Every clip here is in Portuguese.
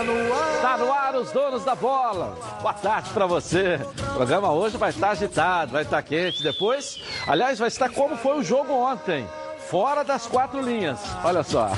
Está no ar. Está no ar os donos da bola. Boa tarde para você. O programa hoje vai estar agitado, vai estar quente. Depois, aliás, vai estar como foi o jogo ontem fora das quatro linhas. Olha só.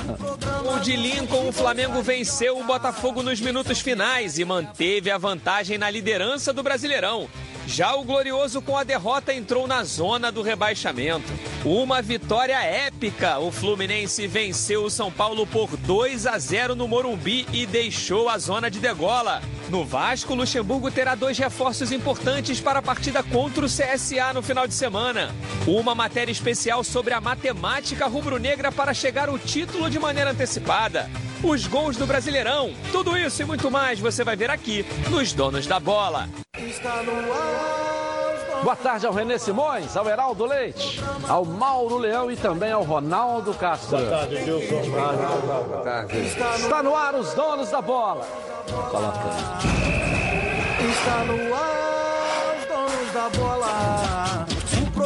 O de Lincoln, o Flamengo venceu o Botafogo nos minutos finais e manteve a vantagem na liderança do Brasileirão. Já o Glorioso, com a derrota, entrou na zona do rebaixamento. Uma vitória épica. O Fluminense venceu o São Paulo por 2 a 0 no Morumbi e deixou a zona de degola. No Vasco, Luxemburgo terá dois reforços importantes para a partida contra o CSA no final de semana. Uma matéria especial sobre a matemática rubro-negra para chegar ao título de maneira antecipada. Os gols do Brasileirão. Tudo isso e muito mais você vai ver aqui nos Donos da Bola. Está no ar. Boa tarde ao Renê Simões, ao Heraldo Leite, ao Mauro Leão e também ao Ronaldo Castro. Boa tarde, Wilson. Boa tarde. Está no ar os donos da bola. Coloca. Está no ar, os donos da bola.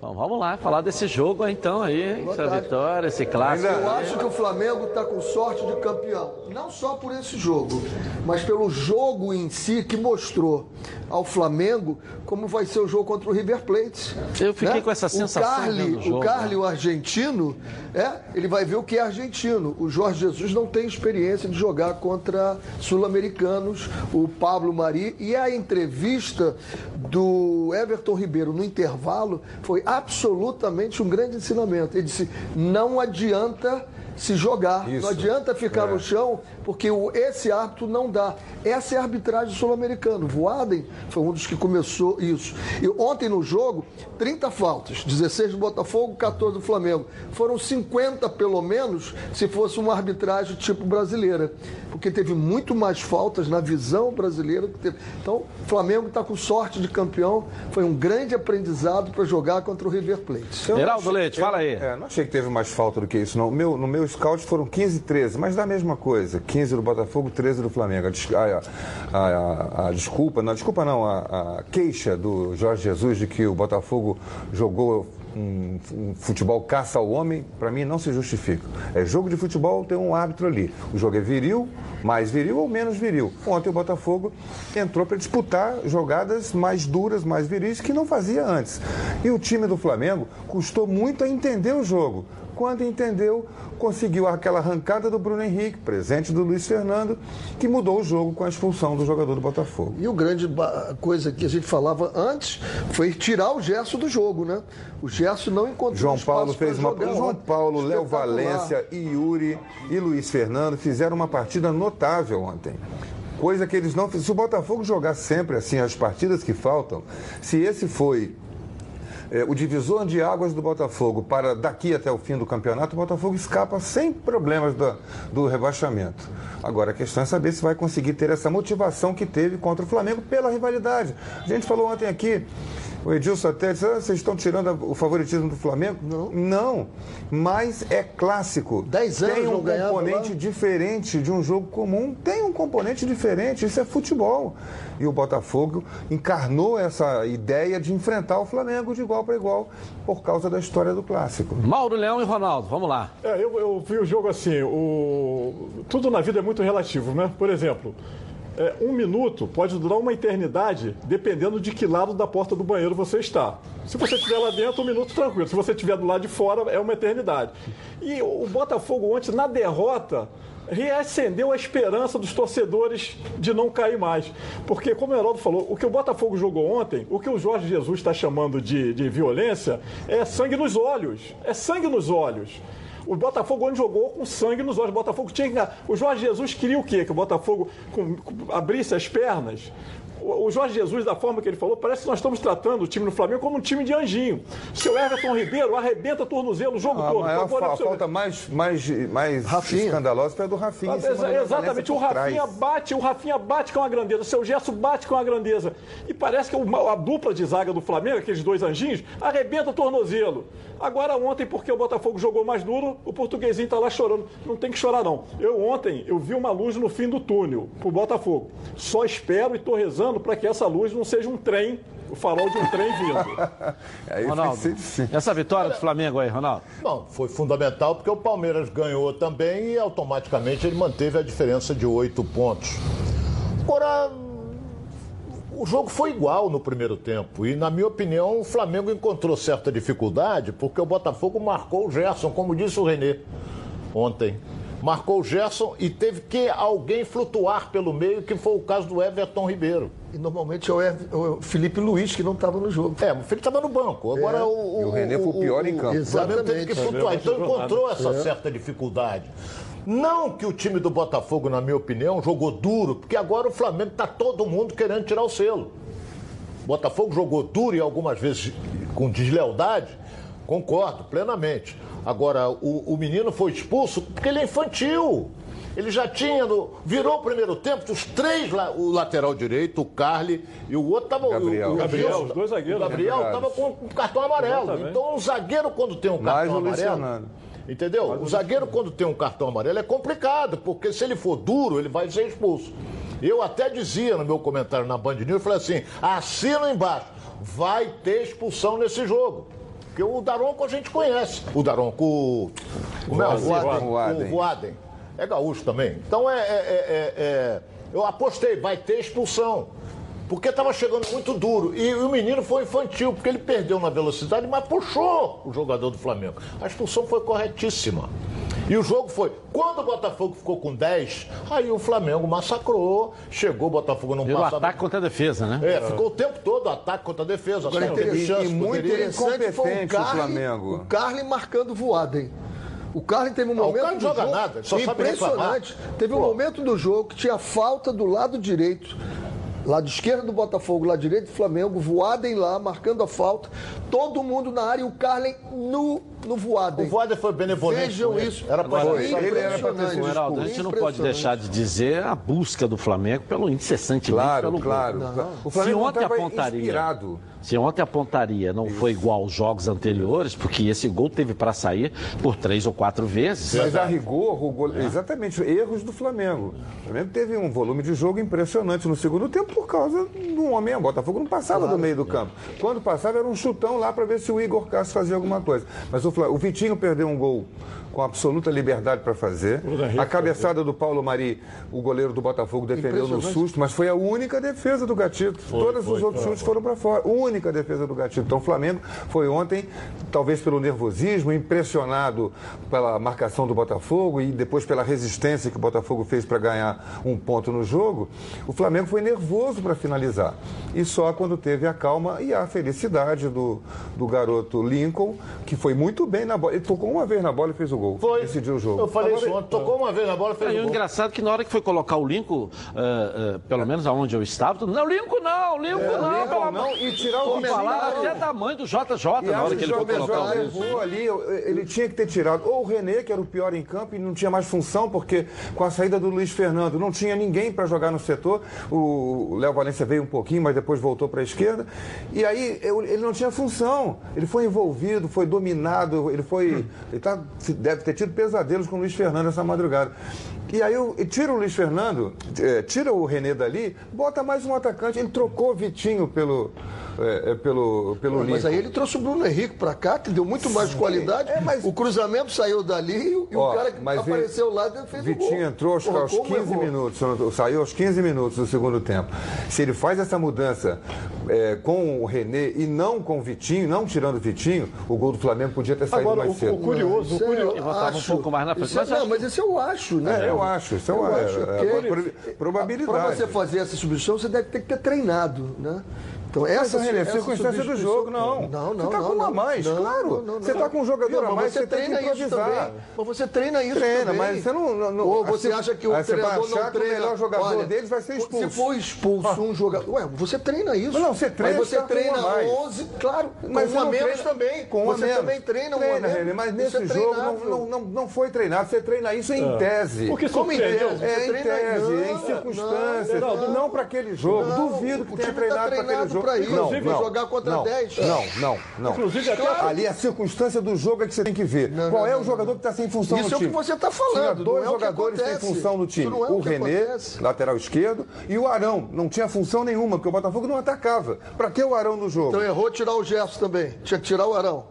Bom, vamos lá, falar desse jogo então aí, essa vitória, esse clássico. Eu acho que o Flamengo está com sorte de campeão. Não só por esse jogo, mas pelo jogo em si que mostrou ao Flamengo como vai ser o jogo contra o River Plate. Eu fiquei né? com essa sensação O o jogo, o, Carli né? o argentino, é, ele vai ver o que é argentino. O Jorge Jesus não tem experiência de jogar contra sul-americanos, o Pablo Mari. E a entrevista do Everton Ribeiro no intervalo foi absolutamente um grande ensinamento. Ele disse: não adianta se jogar, Isso. não adianta ficar É. no chão, porque o, esse árbitro não dá. Essa é a arbitragem sul-americana. O Voaden foi um dos que começou isso. E ontem no jogo, 30 faltas, 16 do Botafogo, 14 do Flamengo. Foram 50 pelo menos se fosse uma arbitragem tipo brasileira. Porque teve muito mais faltas na visão brasileira. que teve. Então, o Flamengo está com sorte de campeão. Foi um grande aprendizado para jogar contra o River Plate. Eu não Heraldo achei- Leite, eu- fala aí. É, não achei que teve mais falta do que isso, não. Meu, no meu scout foram 15, 13, mas da mesma coisa. 15 do Botafogo, 13 do Flamengo. A, a- a- a- desculpa, não, desculpa não, a, a queixa do Jorge Jesus de que o Botafogo jogou um, um futebol caça ao homem, para mim não se justifica. É jogo de futebol, tem um árbitro ali. O jogo é viril, mais viril ou menos viril. Ontem o Botafogo entrou para disputar jogadas mais duras, mais viris, que não fazia antes. E o time do Flamengo custou muito a entender o jogo. Quando entendeu, conseguiu aquela arrancada do Bruno Henrique, presente do Luiz Fernando, que mudou o jogo com a expulsão do jogador do Botafogo. E o grande coisa que a gente falava antes foi tirar o Gerson do jogo, né? O Gerson não encontrou João Paulo fez uma. jogar João. Paulo, Léo. Valência, e Yuri e Luiz Fernando fizeram uma partida notável ontem. Coisa que eles não fizeram. Se o Botafogo jogar sempre assim as partidas que faltam, se esse foi é, o divisor de águas do Botafogo para daqui até o fim do campeonato, o Botafogo escapa sem problemas da- do rebaixamento. Agora a questão é saber se vai conseguir ter essa motivação que teve contra o Flamengo pela rivalidade. A gente falou ontem aqui, o Edilson até disse, "Ah, vocês estão tirando o favoritismo do Flamengo? Não. Não, mas é clássico. Dez anos Tem um ganhava componente lá. diferente de um jogo comum, tem um componente diferente, isso é futebol. E o Botafogo encarnou essa ideia de enfrentar o Flamengo de igual para igual por causa da história do clássico. Mauro Leão e Ronaldo, vamos lá. É, eu, eu vi o jogo assim, o... tudo na vida é muito relativo, né? Por exemplo, é, um minuto pode durar uma eternidade dependendo de que lado da porta do banheiro você está. Se você estiver lá dentro, um minuto tranquilo. Se você estiver do lado de fora, é uma eternidade. E o Botafogo ontem, na derrota, reacendeu a esperança dos torcedores de não cair mais. Porque, como o Heraldo falou, o que o Botafogo jogou ontem, o que o Jorge Jesus está chamando de, de violência, é sangue nos olhos. É sangue nos olhos. O Botafogo onde jogou com sangue nos olhos. O Botafogo tinha que. O Jorge Jesus queria o quê? Que o Botafogo com- abrisse as pernas o Jorge Jesus, da forma que ele falou, parece que nós estamos tratando o time do Flamengo como um time de anjinho. Seu Everton Ribeiro arrebenta tornozelo o jogo A todo. maior Agora, fa- seu- falta mais, mais, mais Rafinha. escandalosa foi a do Rafinha. exatamente, o por trás. Rafinha bate, o Rafinha bate com a grandeza, o seu Gerson bate com a grandeza. E parece que a dupla de zaga do Flamengo, aqueles dois anjinhos, arrebenta o tornozelo. Agora ontem, porque o Botafogo jogou mais duro, o portuguesinho tá lá chorando. Não tem que chorar, não. Eu ontem, eu vi uma luz no fim do túnel pro Botafogo. Só espero e tô rezando para que essa luz não seja um trem, o farol de um trem vindo. Aí Ronaldo, sim. essa vitória do Flamengo aí, Ronaldo? Bom, foi fundamental porque o Palmeiras ganhou também e automaticamente ele manteve a diferença de oito pontos. Agora, o jogo foi igual no primeiro tempo e, na minha opinião, o Flamengo encontrou certa dificuldade porque o Botafogo marcou o Gerson, como disse o Renê ontem. Marcou o Gerson e teve que alguém flutuar pelo meio, que foi o caso do Everton Ribeiro. E normalmente é o o Felipe Luiz que não estava no jogo. É, o Felipe estava no banco. Agora É, o, e o René foi o pior em campo. O Flamengo teve que Exatamente. flutuar. Então encontrou essa certa dificuldade. Não que o time do Botafogo, na minha opinião, jogou duro, porque agora o Flamengo está todo mundo querendo tirar o selo. O Botafogo jogou duro e algumas vezes com deslealdade, concordo plenamente. Agora, o, o menino foi expulso porque ele é infantil. Ele já tinha, no- virou o primeiro tempo, os três, o lateral direito, o Carly e o outro estava. Gabriel. O, o, Gabriel, Gilson. os dois zagueiros, O Gabriel né? estava com um cartão amarelo. Exatamente. Então, um zagueiro, quando tem um Mais cartão o Luiz amarelo. Entendeu? O zagueiro, quando tem um cartão amarelo, é complicado, porque se ele for duro, ele vai ser expulso. Eu até dizia no meu comentário na Band News, eu falei assim: assina embaixo, vai ter expulsão nesse jogo. Porque o Daronco a gente conhece. O Daronco, o. Como é? O Voaden. Voaden. O Voaden. É gaúcho também. Então é, é- é- é- Eu apostei, vai ter expulsão. Porque estava chegando muito duro. E o menino foi infantil, porque ele perdeu na velocidade, mas puxou o jogador do Flamengo. A expulsão foi corretíssima. E o jogo foi. Quando o Botafogo ficou com 10, aí o Flamengo massacrou. Chegou, o Botafogo não passava. ataque contra a defesa, né? É, ficou o tempo todo ataque contra a defesa. Agora, interessante, chance, e muito poderia- Interessante foi o incompetente o Carly, Flamengo. o Carly marcando voada, O Carly teve um Ah, o momento Carly do joga jogo nada, só impressionante. Teve um Pô. momento do jogo que tinha falta do lado direito. Lado esquerdo do Botafogo, lado direito do Flamengo, Voaden lá, marcando a falta. Todo mundo na área e o Carlen no, no Voaden. O Voaden foi benevolente. Vejam ele. isso. Era pra Foi ele era ter Heraldo, a gente não pode deixar de dizer a busca do Flamengo pelo incessantemente Claro, pelo gol. claro. O Se Flamengo não ontem a estava pontaria, inspirado. se ontem a pontaria não foi igual aos jogos anteriores, porque esse gol teve para sair por três ou quatro vezes. Mas a rigor, o gole- exatamente, erros do Flamengo. O Flamengo teve um volume de jogo impressionante no segundo tempo por causa do homem. O Botafogo não passava do meio do campo. Quando passava era um chutão lá para ver se o Igor Castro fazia alguma coisa. Mas o, O Vitinho perdeu um gol com absoluta liberdade para fazer. A cabeçada do Paulo Mari, o goleiro do Botafogo, defendeu no susto, mas foi a única defesa do Gatito. Todos os outros chutes foram para fora. Única defesa do Gatito. Então o Flamengo foi ontem, talvez pelo nervosismo, impressionado pela marcação do Botafogo e depois pela resistência que o Botafogo fez para ganhar um ponto no jogo. O Flamengo foi nervoso para finalizar. E só quando teve a calma e a felicidade do, do garoto Lincoln, que foi muito bem na bola. Ele tocou uma vez na bola e fez o gol. Foi. Decidiu o jogo. Eu falei isso ontem. Tocou uma vez na bola, fez E o o gol. engraçado é que na hora que foi colocar o Lincoln, ah, ah, pelo menos aonde eu estava, todo não, Lincoln não, Lincoln não, Lincoln não, amor- e tirar o falar não. até tamanho do JJ E na hora que ele foi o colocar o levou ali, ele tinha que ter tirado ou o René, que era o pior em campo e não tinha mais função, porque com a saída do Luiz Fernando não tinha ninguém para jogar no setor. O Léo Valência veio um pouquinho, mas depois voltou para a esquerda. E aí ele não tinha função. Ele foi envolvido, foi dominado, ele foi. Ele tá, deve ter tido pesadelos com o Luiz Fernando essa madrugada. E aí eu, e tira o Luiz Fernando, eh, tira o René dali, bota mais um atacante. Ele trocou o Vitinho pelo, eh, eh, pelo, pelo Mas aí ele trouxe o Bruno Henrique pra cá, que deu muito mais qualidade. É, mas- O cruzamento saiu dali e o- Ó, o cara que mas apareceu lá fez o Vitinho gol. entrou aos, Porra, aos como 15 errou? minutos, saiu aos 15 minutos do segundo tempo. Se ele faz essa mudança é, com o René e não com o Vitinho, não tirando o Vitinho, o gol do Flamengo podia ter saído Agora, mais o, cedo. o curioso, o Isso é- curioso. E voltava um acho. pouco mais na frente. Isso é- Mas não, acho- mas isso eu acho, né? É, eu acho, isso é Eu é, acho é uma pro- probabilidade. Para você fazer essa substituição, você deve ter que ter treinado, né? Então, Mas, essa, René, essa circunstância do jogo, não. Não, não, Você tá não, com um a mais, Não, claro. não, não, Você não. tá com um jogador a mais, você você tem que treina isso improvisar. também. Mas você treina isso Treina, também. mas você não- não- não- Ou você assim, acha que o aí você vai treinador achar não que o treina. melhor jogador Olha, deles vai ser expulso. Se for expulso um jogador... Ué, você treina isso. Não, você treina, Mas você tá com a treina mais. 11, claro, Mas com um a menos treina- também. Com um a você menos. também treina um a treina, menos. René, mas nesse é jogo não, foi treinado. Você treina isso em tese. Porque Como em tese? É, em treina- tese, não, em não, circunstâncias. não, Não, não. para aquele jogo. Não, Duvido que tenha tá treinado para aquele treinado jogo. pra isso. Não, Inclusive, não, jogar contra não, 10. Não, não, não. Inclusive, até- Ali a circunstância do jogo é que você tem que ver. Não, Qual não, é o jogador que está sem função Isso no é o que time? você tá falando, Tinha dois é jogadores sem função no time. Isso é o o René, acontece. lateral esquerdo, e o Arão. Não tinha função nenhuma, porque o Botafogo não atacava. Para que o Arão no jogo? Então errou tirar o Gerson também. Tinha que tirar o Arão.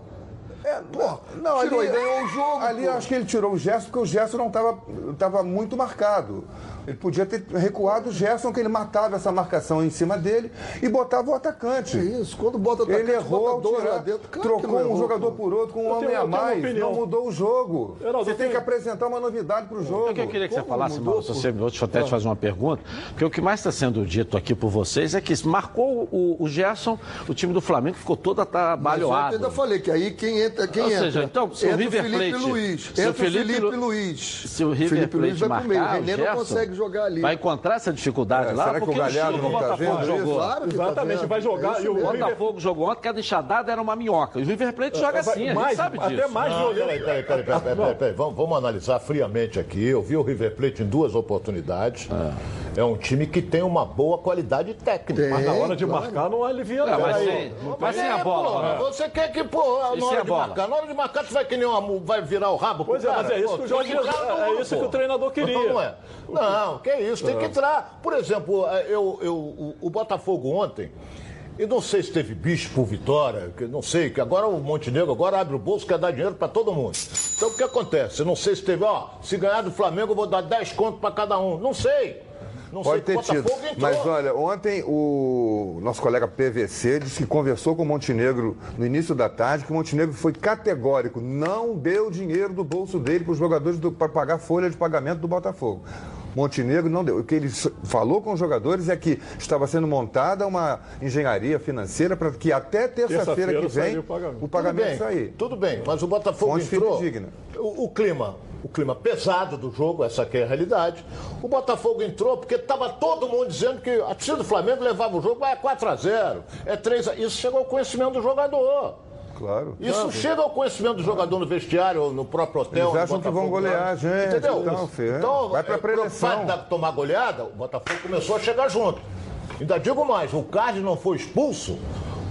É, Pô, não, tirou ali, ganhou o jogo. Ali pô. acho que ele tirou o Gerson porque o Gerson não estava tava muito marcado. Ele podia ter recuado o Gerson, que ele matava essa marcação em cima dele e botava o atacante. É isso, quando bota atacante, Ele errou bota tirar, dentro. Claro trocou um errou, jogador pô. por outro com um Eu homem tenho- a mais. Não mudou o jogo. Geraldo, Você tem que apresentar uma novidade para o jogo. O que eu queria que você Como falasse, mudou, Mauro, você, deixa eu até te fazer uma pergunta, porque o que mais está sendo dito aqui por vocês é que marcou o, o Gerson, o time do Flamengo ficou todo Mas ontem eu atabalhoado. ainda falei que aí quem entra, quem Ou entra. seja, então, se o entra River Felipe Plate- Luiz. se o Entra o Felipe Lu- Luiz. Se o River Felipe Luiz Plate vai pro meio. O marcar, René o não consegue jogar ali. vai encontrar essa dificuldade É, lá, será que o porque o Galhardo que não tá Botafogo vendo isso? jogou. Claro que tá Exatamente, vendo. vai jogar É e o. River- Botafogo jogou ontem, cada enxadada era uma minhoca. E o River Plate joga Vai- assim, a gente mais- sabe até disso. mais Não, violento. peraí, peraí, peraí, peraí, peraí, peraí, peraí. Vamos, vamos analisar friamente aqui. Eu vi o River Plate em duas oportunidades. É um time que tem uma boa qualidade técnica. Tem. Mas na hora de claro. marcar não alivia É, não. mas sem, mas sem É, a bola. pô, Você quer que, pô, na hora a de bola? marcar, na hora de marcar, tu vai que nem uma, vai virar o rabo Pois é, cara? mas é isso Pô, que o é- é que treinador queria. Não, é. Não, que isso, tem que entrar. Por exemplo, é, eu, eu, o, o Botafogo ontem, eu não sei se teve bicho por vitória, que não sei, que agora o Montenegro agora abre o bolso quer dar dinheiro para todo mundo. Então o que acontece? Eu não sei se teve, ó, se ganhar do Flamengo eu vou dar 10 contos para cada um. Não sei. Não Pode sei, ter tido. Mas olha, ontem o nosso colega PVC disse que conversou com o Montenegro no início da tarde, que o Montenegro foi categórico, não deu dinheiro do bolso dele para os jogadores para pagar folha de pagamento do Botafogo. Montenegro não deu. O que ele falou com os jogadores é que estava sendo montada uma engenharia financeira para que até terça-feira Terça-feira que vem o pagamento. o Tudo pagamento bem, sair. Tudo bem, mas o Botafogo Fonte entrou. O, o clima, o clima pesado do jogo, essa que é a realidade. O Botafogo entrou porque estava todo mundo dizendo que a torcida do Flamengo levava o jogo, é 4 a 0 é 3 a... Isso chegou ao conhecimento do jogador. Claro. Isso chega ao conhecimento do jogador no vestiário ou no próprio hotel. Eles acham que vão golear né? a gente Entendeu? e tal, filho, é. Então, Vai pra é, preleção. fato de tomar goleada, o Botafogo começou a chegar junto. Ainda digo mais, o Carlos não foi expulso,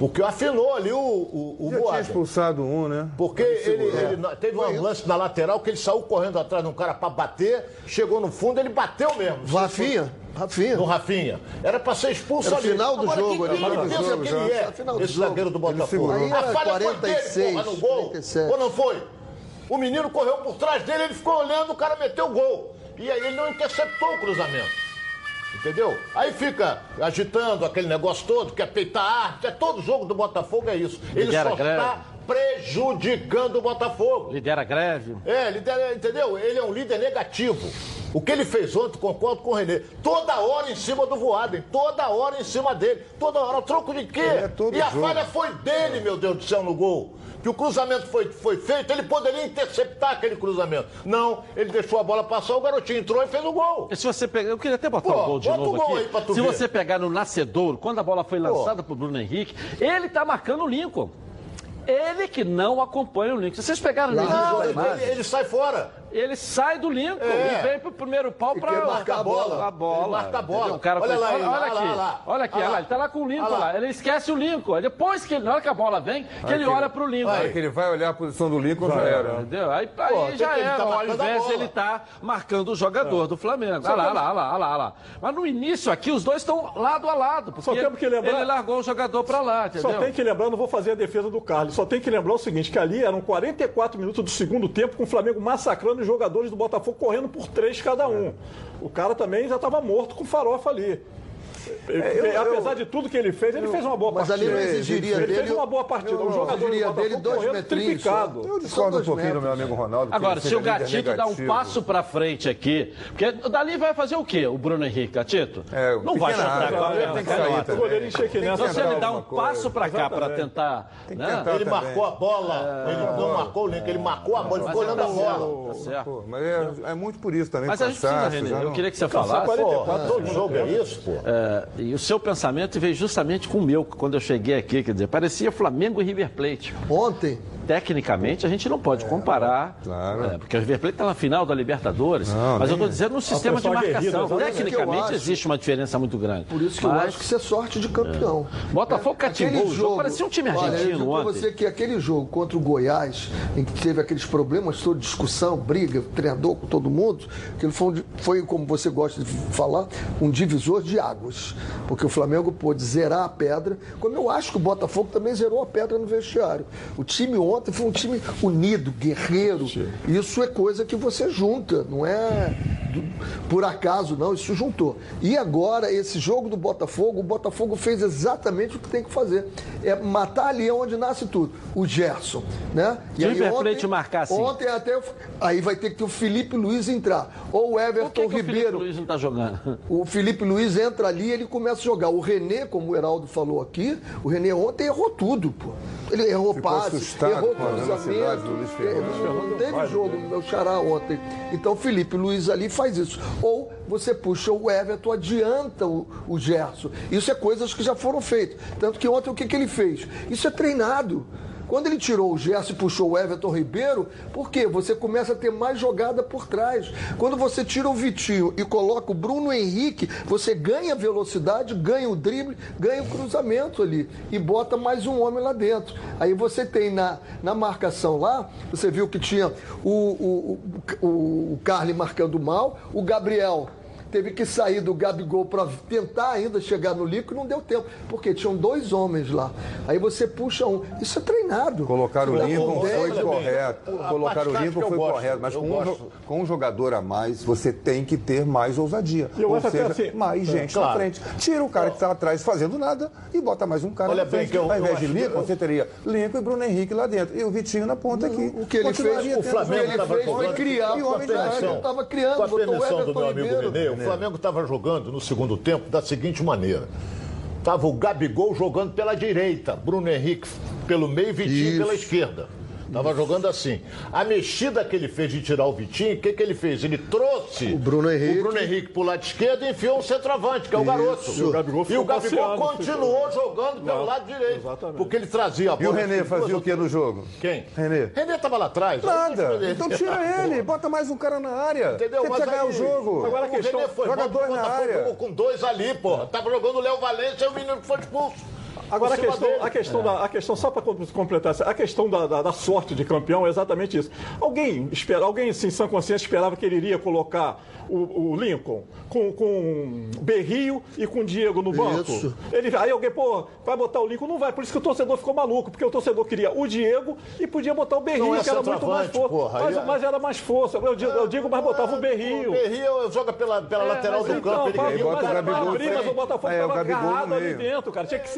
o que afinou ali o, o, o Já tinha expulsado um, né? Porque ele, ele na- teve um lance na lateral que ele saiu correndo atrás de um cara pra bater, chegou no fundo, ele bateu mesmo. Rafinha, Rafinha. No Rafinha. Era pra ser expulso Era ali. final do Agora, jogo, que final ele do pensa jogo, que ele é, Era final do esse jogo. zagueiro do Botafogo? A era falha foi 46, dele, porra, no gol. 47. Ou não foi? O menino correu por trás dele, ele ficou olhando, o cara meteu o gol. E aí ele não interceptou o cruzamento. Entendeu? Aí fica agitando aquele negócio todo, quer peitar a árbitro. É todo jogo do Botafogo é isso. Ele Lidera só greve. está prejudicando o Botafogo. Lidera a greve. É, líder, entendeu? Ele é um líder negativo. O que ele fez ontem, concordo com o Renê. Toda hora em cima do Voaden, toda hora em cima dele, toda hora. Troco de quê? É todo e a jogo. falha foi dele, meu Deus do céu, no gol. Que o cruzamento foi, foi feito, ele poderia interceptar aquele cruzamento. Não, ele deixou a bola passar, o garotinho entrou e fez o gol. E se você pegar, eu queria até botar Pô, o gol de bota o novo gol aqui. aí pra tu se ver. você pegar no nascedouro, quando a bola foi lançada pro Bruno Henrique, ele tá marcando o Lincoln. Ele que não acompanha o Lincoln. Se vocês pegaram o Lincoln Não, ele- ele sai fora. Ele sai do Lincoln É. e vem pro primeiro pau pra marcar a bola. A bola. Ele marca a bola. O cara Olha foi- lá olha, olha aqui, lá, olha lá. olha aqui, Olha lá. ele tá lá com o Lincoln Olha lá. lá. Ele esquece o Lincoln. Aí Depois que ele, na hora que a bola vem, que ele que- olha pro Lincoln. Na hora que ele vai olhar a posição do Lincoln, já era. Entendeu? Aí, Pô, aí já era. tá Ao invés ele tá marcando o jogador do Flamengo. Olha lá, olha lá, olha lá, olha lá, olha lá. Mas no início aqui, os dois estão lado a lado. Porque Só temos que lembrar- ele largou o jogador pra lá, entendeu? Só tem que lembrar, não vou fazer a defesa do Carlos, só tem que lembrar o seguinte, que ali eram 44 minutos do segundo tempo com o Flamengo massacrando os jogadores do Botafogo correndo por três cada um. O cara também já estava morto com farofa ali. É, eu- apesar de tudo que ele fez, ele fez uma boa Mas partida. ali não exigiria ele dele- fez uma boa partida. Não, o jogador exigiria dele dois metrinhos. Eu discordo um pouquinho do meu amigo Ronaldo. Agora, ele se o Gatito dá um passo pra frente aqui, porque dali vai fazer o quê, o Bruno Henrique, Gatito? É, não vai chutar área, com a ele tem que sair O também. Então, se ele dá um passo pra cá pra tentar. né? tentar. Ele marcou a bola, ele não marcou o Link, ele marcou a bola, ele ficou olhando a bola. Tá certo. Mas é, é muito por isso também. Mas a gente precisa, já eu queria que você falasse. Porra, todo jogo é isso, pô. E o seu pensamento veio justamente com o meu, quando eu cheguei aqui, quer dizer, parecia Flamengo e River Plate. Ontem, Tecnicamente, a gente não pode comparar, claro. é, porque o River Plate está na final da Libertadores, Não, mas eu estou dizendo no sistema de marcação. exatamente. Tecnicamente, eu existe uma diferença muito grande. por isso que eu Mas acho que isso é sorte de campeão. Botafogo catimbou o jogo, parecia um time Olha, eu argentino digo pra ontem. você que aquele jogo contra o Goiás, em que teve aqueles problemas, toda discussão, briga, treinador com todo mundo, que foi, um foi, como você gosta de falar, um divisor de águas. Porque o Flamengo pôde zerar a pedra, como eu acho que o Botafogo também zerou a pedra no vestiário. O time ontem foi um time unido, guerreiro. Isso é coisa que você junta, não é por acaso, não, isso juntou. E agora, esse jogo do Botafogo, o Botafogo fez exatamente o que tem que fazer. É matar ali onde nasce tudo. O Gerson, né? Se o River Plate marcar assim. Ontem até, eu- aí vai ter que ter o Felipe Luiz entrar. Ou o Por Everton que, que o Felipe Ribeiro. Luiz não está jogando? O Felipe Luiz entra ali e ele começa a jogar. O René, como o Heraldo falou aqui, o René ontem errou tudo, pô. Ele errou Ficou passe, assustado errou cruzamento. Fernando. Não teve jogo no meu xará ontem. Então o Felipe Luiz ali faz isso. Ou você puxa o Everton, adianta o, o Gerson. Isso é coisas que já foram feitas. Tanto que ontem o que, que ele fez? Isso é treinado. Quando ele tirou o Gerson e puxou o Everton Ribeiro, por quê? Você começa a ter mais jogada por trás. Quando você tira o Vitinho e coloca o Bruno Henrique, você ganha velocidade, ganha o drible, ganha o cruzamento ali e bota mais um homem lá dentro. Aí você tem na, na marcação lá, você viu que tinha o, o, o, o Carly marcando mal, o Gabriel teve que sair do Gabigol para tentar ainda chegar no Lico e não deu tempo, porque tinham dois homens lá. Aí você puxa um. Isso é treinado. Colocar o Lincoln com foi bem, correto. Colocar o Lincoln eu foi gosto, correto. Mas com um, com um jogador a mais, você tem que ter mais ousadia. E eu Ou seja, assim- mais gente claro. na frente. Tira o cara que está atrás fazendo nada e bota mais um cara Olha na bem frente. que eu- Ao invés eu de Lincoln, eu- você teria Lincoln e Bruno Henrique lá dentro. E o Vitinho na ponta aqui. O que ele fez, o Flamengo o que ele tava fez foi jogando- criar E o homem de estava criando, Com a botou o permissão do Everton meu amigo Ribeiro. O Flamengo estava jogando no segundo tempo da seguinte maneira. Tava o Gabigol jogando pela direita, Bruno Henrique pelo meio e Vitinho Isso. pela esquerda. Tava jogando assim. A mexida que ele fez de tirar o Vitinho, o que, que ele fez? Ele trouxe O Bruno Henrique. o Bruno Henrique pro lado esquerdo e enfiou um centroavante, que é o garoto. E o Gabigol ficou passeando, continuou ficou- jogando pelo Não, lado direito. exatamente. Porque ele trazia a E bola. o René fazia o que no jogo? Quem? René. René tava lá atrás. Nada. Então tira ele, bota mais um cara na área. Entendeu? Você Mas aí- o jogo. Agora a o questão- René foi joga dois o na área. com dois ali, porra. Tava jogando o Léo Valência e o menino que foi expulso. Agora, a questão, a questão, da, a questão só para completar, a questão da, da- da sorte de campeão é exatamente isso. Alguém, espera, alguém assim, em sã consciência, esperava que ele iria colocar o, o Lincoln com, com Berrio e com Diego no banco? Isso. Ele, aí alguém, pô, vai botar o Lincoln? Não vai. Por isso que o torcedor ficou maluco, porque o torcedor queria o Diego e podia botar o Berrio, é que era muito mais força. porra, mas, é- mas era mais força. Eu digo, eu digo mas botava o Berrio. O Berrio joga pela, pela lateral mas do então, campo. Ele mas- Aí bota o mas- Gabigol mas o Aí é o estava Gabigol no agarrado ali meio. dentro, cara. Tinha que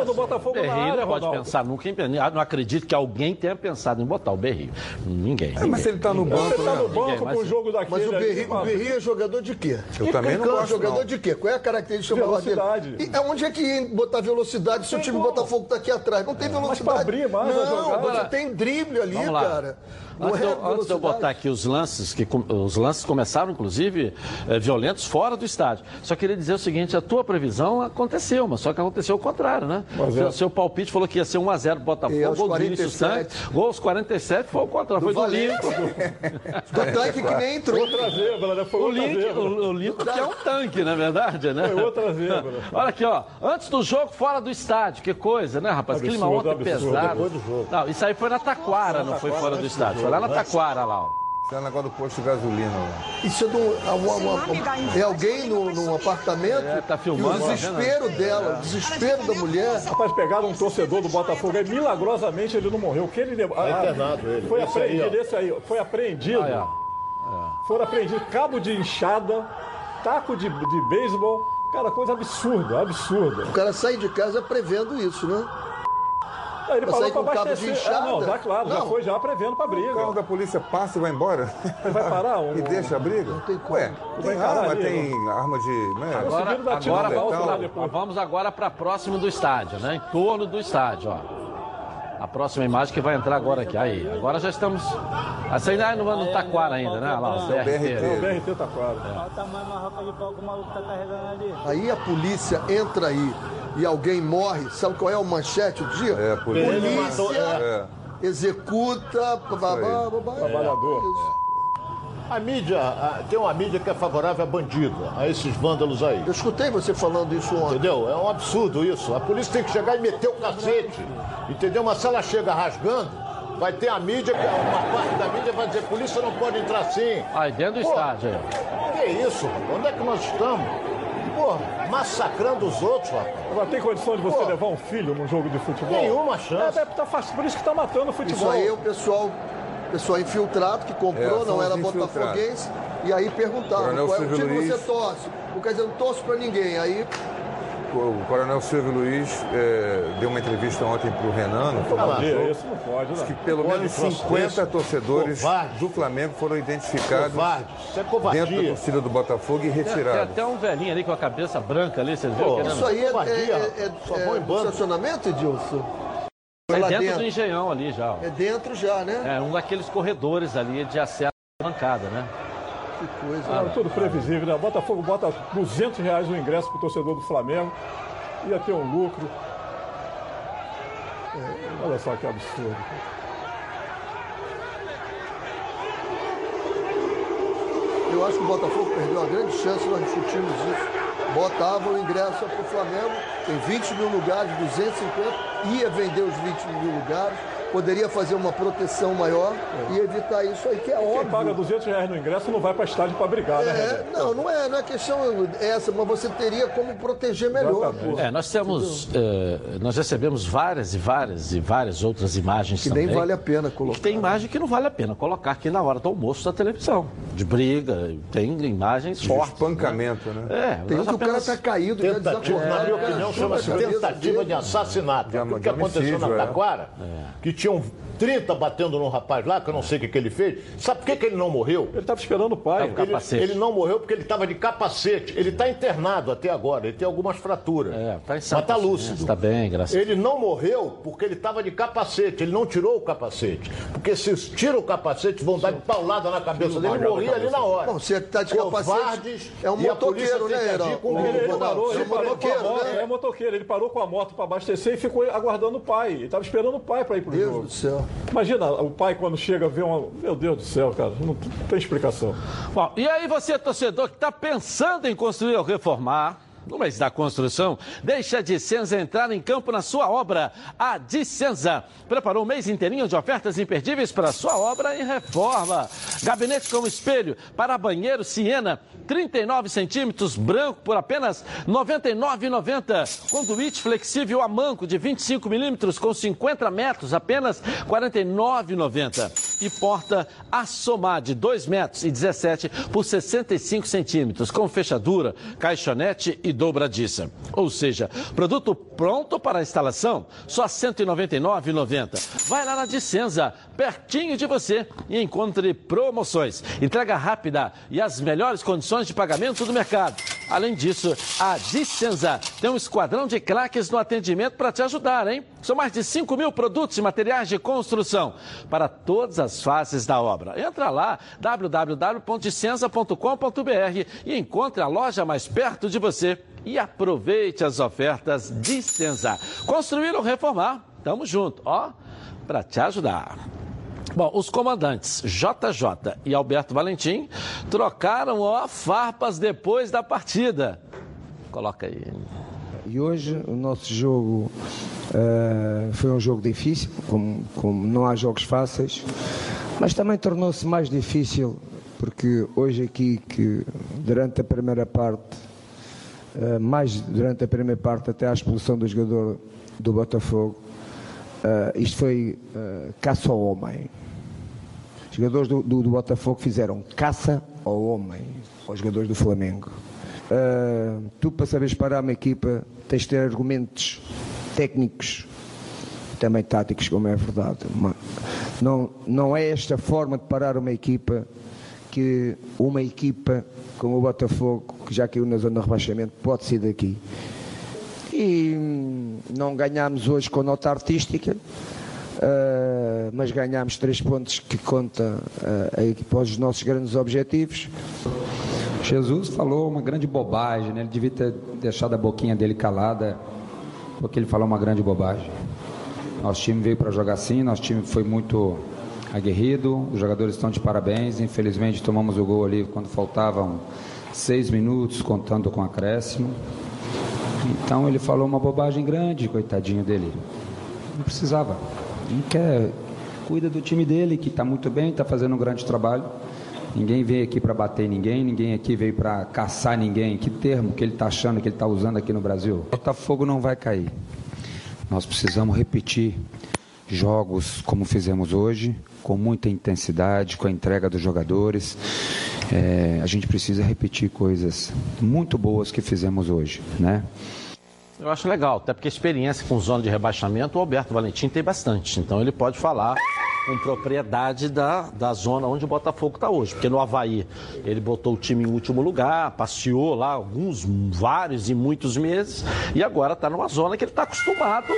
50 do Botafogo na Berrio área, não pode Ronaldo. pensar nunca em. ah, Não acredito que alguém tenha pensado em botar o Berrio. Ninguém. É, mas se ele tá no Você banco, tá no né? banco mas- com o jogo daquele. Mas o ali, Berri, o mano. Berri é jogador de quê? Eu também não Cano, gosto, jogador não. de quê? Qual é a característica maior dele? Velocidade. E é onde é que ia botar velocidade se o time do como. Botafogo tá aqui atrás? Não tem velocidade. pra abrir mais a Não, jogada. você tem drible ali, cara. Antes, é de eu, antes de eu botar aqui os lances, que os lances começaram, inclusive, eh, violentos fora do estádio. Só queria dizer o seguinte: a tua previsão aconteceu, mas só que aconteceu o contrário, né? Mas Seu, é. seu palpite falou que ia ser 1x0 pro E Botafogo, gol do Vinícius 47. Santos. Gol aos 47 foi o contrário, foi do. Lincoln. Do tanque que nem entrou. Outra zebra, né? Foi O Lincoln, o, o Lincoln que é um tanque, na verdade, né? Foi outra zebra. Olha aqui, ó. Antes do jogo, fora do estádio. Que coisa, né, rapaz? Absurdo, Clima ontem absurdo. pesado. Do. Não, isso aí foi na Taquara, não foi fora do estádio. Lá na Taquara, lá, ó. Isso é um negócio do posto de gasolina. lá. Isso é, de um- é uma- uma- é alguém no, num apartamento É, tá e filmando, o tá desespero dela, o desespero da mulher. Rapaz, pegaram um torcedor do Botafogo aí, milagrosamente ele não morreu. O que ele levou? Tá internado ele. Foi Esse aí, apreendido, ó. esse aí, foi apreendido. Aí, ó. Foram apreendidos cabo de enxada, taco de, de beisebol Cara, coisa absurda, absurda. O cara sai de casa prevendo isso, né? Ele Pra falou pra com cabo de abastecer. Ah, não, já claro, já Não. foi já prevendo pra O carro briga. da polícia passa e vai embora. Vai parar um- E deixa a briga? Não tem como. Ué, Vai tem encarar arma, ali, tem arma de. Né? Agora, agora vamos, balsa lá vamos agora para próximo do estádio, né? Em torno do estádio, ó. A próxima imagem que vai entrar agora aqui. Aí, agora já estamos. Essa ainda não no Taquara ainda, né? Olha lá, o BRT. BRT. O BRT claro. Olha o tamanho da roca de pau que o maluco tá carregando ali. Aí a polícia entra aí e alguém morre. Sabe qual é o manchete do dia? É, polícia. Polícia É. executa. babá, babá, Trabalhador. Isso. A mídia, a- tem uma mídia que é favorável a bandido, a esses vândalos aí. Eu escutei você falando isso ontem. Entendeu? É um absurdo isso. A polícia tem que chegar e meter o cacete. Entendeu? Mas se ela chega rasgando, vai ter a mídia, que é uma parte da mídia vai dizer, polícia não pode entrar assim. Aí, dentro do Pô, estádio. Aí. Que isso, rapaz? Onde é que nós estamos? Pô, massacrando os outros, rapaz. Agora tem condição de você Pô. levar um filho num jogo de futebol? Nenhuma chance. É, é, tá fácil, por isso que tá matando o Isso futebol. aí é o pessoal, pessoal infiltrado que comprou, É, não era botafoguense. E aí perguntava, Coronel qual é o Silvio time que você Luiz. torce? O cara dizendo, não torço pra ninguém. Aí, O coronel Silvio Luiz é, deu uma entrevista ontem pro Renan, no final do Covardia, jogo, isso não pode, né? que pelo Olha menos o troço 50 desse. torcedores Covarde. do Flamengo foram identificados é dentro da torcida do Botafogo e Tem, tem retirados. até um velhinho ali com a cabeça branca ali, vocês viram? Pô, isso aí é, covardia, é, é, é, é bando. estacionamento, Edilson? É lá dentro, dentro. do engenhão ali já. ó. É dentro já, né? É um daqueles corredores ali de acesso à bancada, né? Que coisa. Não, tudo previsível, né? Botafogo bota 200 reais o ingresso pro torcedor do Flamengo. Ia ter um lucro. É, olha só que absurdo. Eu acho que o Botafogo perdeu a grande chance, nós discutimos isso. Botava o ingresso para o Flamengo, tem 20 mil lugares, 250, ia vender os 20 mil lugares, poderia fazer uma proteção maior e evitar isso aí, que é Quem paga óbvio. 200 reais no ingresso não vai para estádio para brigar, né, É, René? não, não é, não é questão essa, mas você teria como proteger melhor. É, nós temos. eh, nós recebemos várias e várias e várias outras imagens Que também. nem vale a pena E que colocar. tem imagem que não vale a pena colocar aqui na hora do almoço da televisão. De briga, tem imagens De fortes. espancamento, né? É, Tem que o cara apenas- tá caído, já Tentativa, na minha opinião, chama-se tentativa de assassinato. De o que aconteceu na é. Taquara, que tinham 30 batendo num rapaz lá, que eu não sei o que, que ele fez. Sabe por que, que ele não morreu? Ele estava esperando o pai. Ele, Capacete. ele não morreu porque ele estava de capacete. Ele está internado até agora, ele tem algumas fraturas. É, tá em mas está lúcido. Está bem, graças a Ele não morreu porque ele estava de capacete, ele não tirou o capacete. Porque se tira o capacete, vão dar de paulada na cabeça dele, ele morria ali na hora. Bom, se ele tá de capacete, Covardes, é um e motoqueiro, né, com Ele, ele parou, ele é parou com a motoqueiro, moto, né? é motoqueiro, ele parou com a moto para abastecer e ficou aguardando o pai. Ele estava esperando o pai para ir pro Deus jogo. do céu. Imagina o pai quando chega vê uma. Meu Deus do céu, cara, não tem explicação. Bom, e aí você, torcedor, que está pensando em construir ou reformar, no mês da construção, deixa a Dicenza entrar em campo na sua obra. A Dicenza preparou um mês inteirinho de ofertas imperdíveis para sua obra em reforma. Gabinete com espelho para banheiro Siena, 39 centímetros, branco por apenas R$ 99,90. Conduíte flexível a manco de 25 milímetros com 50 metros, apenas R$ 49,90. E porta Assomar de 2 metros e 17 por 65 centímetros, com fechadura, caixonete e dobradiça. Ou seja, produto pronto para instalação, só R$ 199,90. Vai lá na Dicenza, pertinho de você, e encontre promoções, entrega rápida e as melhores condições de pagamento do mercado. Além disso, a Dicenza tem um esquadrão de craques no atendimento para te ajudar, hein? São mais de 5 mil produtos e materiais de construção para todas as fases da obra. Entra lá, www.dicenza.com.br e encontre a loja mais perto de você e aproveite as ofertas Dicenza. Construir ou reformar, tamo junto, ó, para te ajudar. Bom, os comandantes JJ e Alberto Valentim trocaram ó, farpas depois da partida. Coloca aí. E hoje o nosso jogo eh, foi um jogo difícil, como, como não há jogos fáceis, mas também tornou-se mais difícil porque hoje aqui que durante a primeira parte, eh, mais durante a primeira parte até à expulsão do jogador do Botafogo, eh, isto foi eh, caça ao homem. Jogadores do, do, do Botafogo fizeram caça ao homem, aos jogadores do Flamengo. Uh, tu, para saberes parar uma equipa, tens de ter argumentos técnicos, também táticos, como é verdade. Não, não é esta forma de parar uma equipa que uma equipa como o Botafogo, que já caiu na zona de rebaixamento, pode ser daqui. E hum, não ganhámos hoje com nota artística, Uh, mas ganhámos três pontos que conta uh, para os nossos grandes objetivos. Jesus falou uma grande bobagem, né? ele devia ter deixado a boquinha dele calada, porque ele falou uma grande bobagem. Nosso time veio para jogar assim, nosso time foi muito aguerrido, os jogadores estão de parabéns. Infelizmente tomamos o gol ali quando faltavam seis minutos, contando com acréscimo. Então ele falou uma bobagem grande, coitadinho dele. Não precisava. Não quer. Cuida do time dele, que está muito bem, está fazendo um grande trabalho. Ninguém veio aqui para bater ninguém, ninguém aqui veio para caçar ninguém. Que termo que ele está achando que ele está usando aqui no Brasil? Botafogo não vai cair. Nós precisamos repetir jogos como fizemos hoje, com muita intensidade, com a entrega dos jogadores. É, a gente precisa repetir coisas muito boas que fizemos hoje, né? Eu acho legal, até porque experiência com zona de rebaixamento, o Alberto Valentim tem bastante. Então ele pode falar com propriedade da, da zona onde o Botafogo está hoje. Porque no Havaí ele botou o time em último lugar, passeou lá alguns, vários e muitos meses, e agora está numa zona que ele está acostumado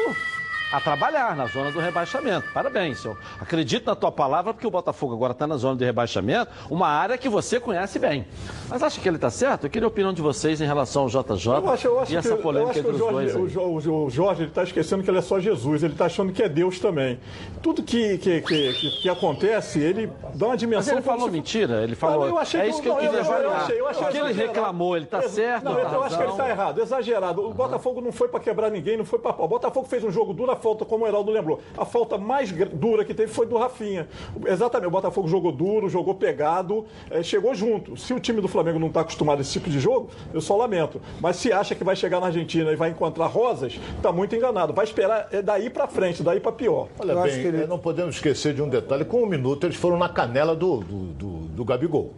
a trabalhar na zona do rebaixamento. Parabéns, senhor. Acredito na tua palavra, porque o Botafogo agora está na zona de rebaixamento, uma área que você conhece bem. Mas acha que ele está certo? Eu queria a opinião de vocês em relação ao JJ eu acho, eu acho e essa que, polêmica entre os dois. O Jorge, o, Jorge está esquecendo que ele é só Jesus, ele está achando que é Deus também. Tudo que, que, que, que, que acontece, ele dá uma dimensão... Mas ele falou se... mentira, ele falou... eu achei é isso que eu, queria eu, eu, achei, eu achei O que ele reclamou, ele está certo? Não, eu acho que ele está errado, exagerado. O Botafogo não foi para quebrar ninguém, não foi para... O Botafogo fez um jogo duro, falta, como o Heraldo lembrou. A falta mais dura que teve foi do Rafinha. Exatamente, o Botafogo jogou duro, jogou pegado, é, chegou junto. Se o time do Flamengo não está acostumado a esse tipo de jogo, eu só lamento. Mas se acha que vai chegar na Argentina e vai encontrar rosas, está muito enganado. Vai esperar é daí para frente, daí para pior. Olha eu bem, ele... não podemos esquecer de um detalhe. Com um minuto eles foram na canela do, do, do, do Gabigol.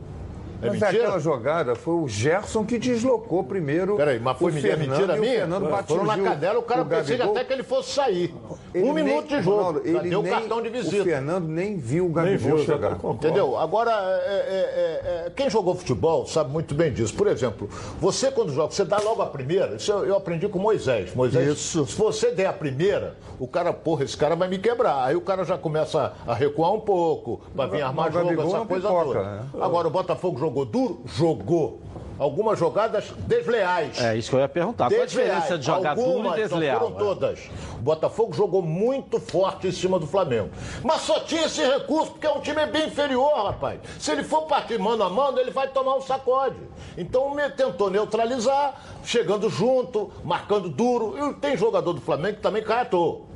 É mas mentira? aquela jogada foi o Gerson que deslocou primeiro. Peraí, mas foi mentira minha? Fernando Foram na cadela, o cara pensou até que ele fosse sair. Ele um nem, minuto de jogo. Ronaldo, ele deu nem, cartão de visita. O Fernando nem viu o Gabigol viu, chegar. Entendeu? Agora, é, é, é, quem jogou futebol sabe muito bem disso. Por exemplo, você quando joga, você dá logo a primeira. Isso eu, eu aprendi com Moisés. Moisés, Isso. se você der a primeira, o cara, porra, esse cara vai me quebrar. Aí o cara já começa a recuar um pouco, vai vir armar jogo, essa coisa pipoca, toda. Né? Agora, o Botafogo jogou duro? Jogou algumas jogadas desleais. É isso que eu ia perguntar. Desleais. Qual a diferença de jogar algumas, duro e desleal? Não foram todas. O Botafogo jogou muito forte em cima do Flamengo. Mas só tinha esse recurso porque é um time bem inferior, rapaz. Se ele for partir mano a mano, ele vai tomar um sacode. Então tentou neutralizar, chegando junto, marcando duro. E tem jogador do Flamengo que também caiatou.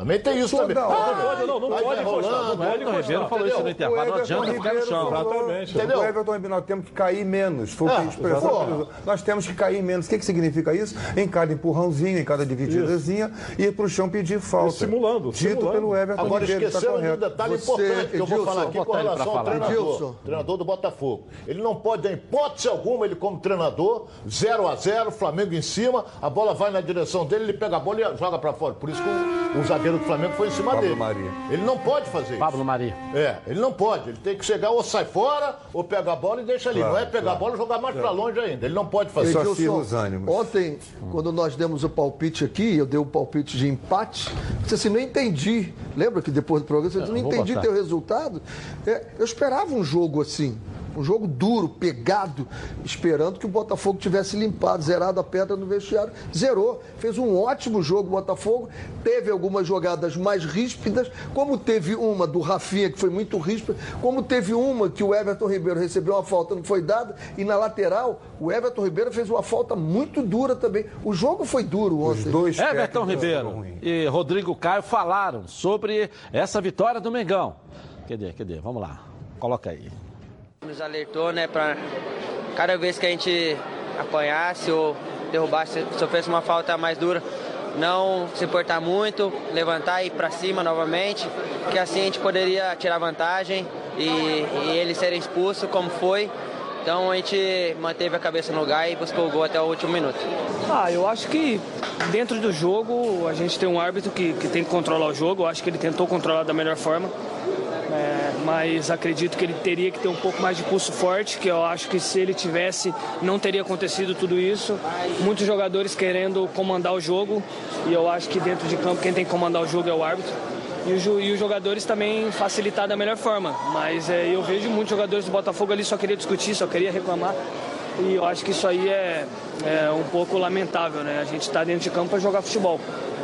Também tem isso Toda também. Hora. Não, pode, não, não pode encostar. Não pode encostar. Ribeiro falou isso no intervalo. Não adianta ficar no chão. Exatamente. Entendeu? O Everton Ribeiro, nós temos que cair menos. Foi o que expressou. Nós temos que cair menos. O que, que significa isso? Em cada empurrãozinho, em cada divididazinha, ir para o chão pedir falta. Simulando. Dito pelo Everton Agora, Ribeiro. Agora, esquecendo de um detalhe importante que eu vou falar aqui com relação ao treinador. Treinador do Botafogo. Ele não pode, em hipótese alguma, ele como treinador, 0 a 0 Flamengo em cima, a bola vai na direção dele, ele pega a bola e joga para fora. Por isso que o zagueiro do Flamengo foi em cima Pablo dele. Maria. Ele não pode fazer isso. Pablo Maria. É, ele não pode. Ele tem que chegar ou sai fora, ou pega a bola e deixa ali. Claro, não é pegar claro. a bola e jogar mais claro. para longe ainda. Ele não pode fazer isso. Edilson, os ânimos. Ontem, quando nós demos o palpite aqui, eu dei o palpite de empate, você assim, não entendi. Lembra que depois do programa você disse, não, não entendi botar. teu resultado? É, eu esperava um jogo assim. Um jogo duro, pegado, esperando que o Botafogo tivesse limpado, zerado a pedra no vestiário. Zerou. Fez um ótimo jogo o Botafogo. Teve algumas jogadas mais ríspidas, como teve uma do Rafinha, que foi muito ríspida, como teve uma que o Everton Ribeiro recebeu uma falta, não foi dada, e na lateral, o Everton Ribeiro fez uma falta muito dura também. O jogo foi duro ontem. Os dois Everton Ribeiro e Rodrigo Caio falaram sobre essa vitória do Mengão. Cadê? Cadê? Vamos lá. Coloca aí nos alertou, né, para cada vez que a gente apanhasse ou derrubasse, sofresse uma falta mais dura, não se importar muito, levantar e ir para cima novamente, que assim a gente poderia tirar vantagem e, e eles serem expulsos como foi. Então a gente manteve a cabeça no lugar e buscou o gol até o último minuto. Ah, eu acho que dentro do jogo a gente tem um árbitro que, que tem que controlar o jogo. Eu acho que ele tentou controlar da melhor forma. É, mas acredito que ele teria que ter um pouco mais de pulso forte, que eu acho que se ele tivesse, não teria acontecido tudo isso. Muitos jogadores querendo comandar o jogo, e eu acho que dentro de campo quem tem que comandar o jogo é o árbitro. E, o, e os jogadores também facilitar da melhor forma. Mas é, eu vejo muitos jogadores do Botafogo ali só queria discutir, só queria reclamar. E eu acho que isso aí é, é um pouco lamentável, né? A gente está dentro de campo para jogar futebol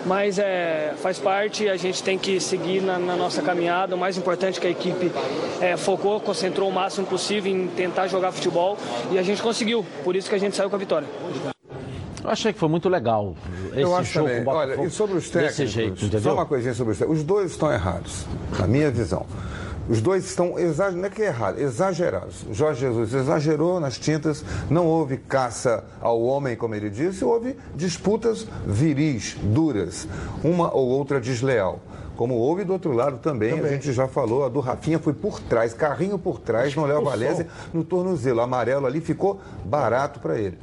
mas é, faz parte, a gente tem que seguir na, na nossa caminhada. O mais importante é que a equipe é, focou, concentrou o máximo possível em tentar jogar futebol e a gente conseguiu, por isso que a gente saiu com a vitória. Eu achei que foi muito legal esse Eu acho jogo. também. Olha, e sobre os técnicos, desse jeito, entendeu? só uma coisinha sobre os técnicos. Os dois estão errados, na minha visão. Os dois estão, exa- não é que é errado, exagerados. Jorge Jesus exagerou nas tintas, não houve caça ao homem, como ele disse, houve disputas viris, duras, uma ou outra desleal. Como houve do outro lado também, a gente já falou, a do Rafinha foi por trás, carrinho por trás, no Léo Valézia, no tornozelo. Amarelo ali ficou barato para ele.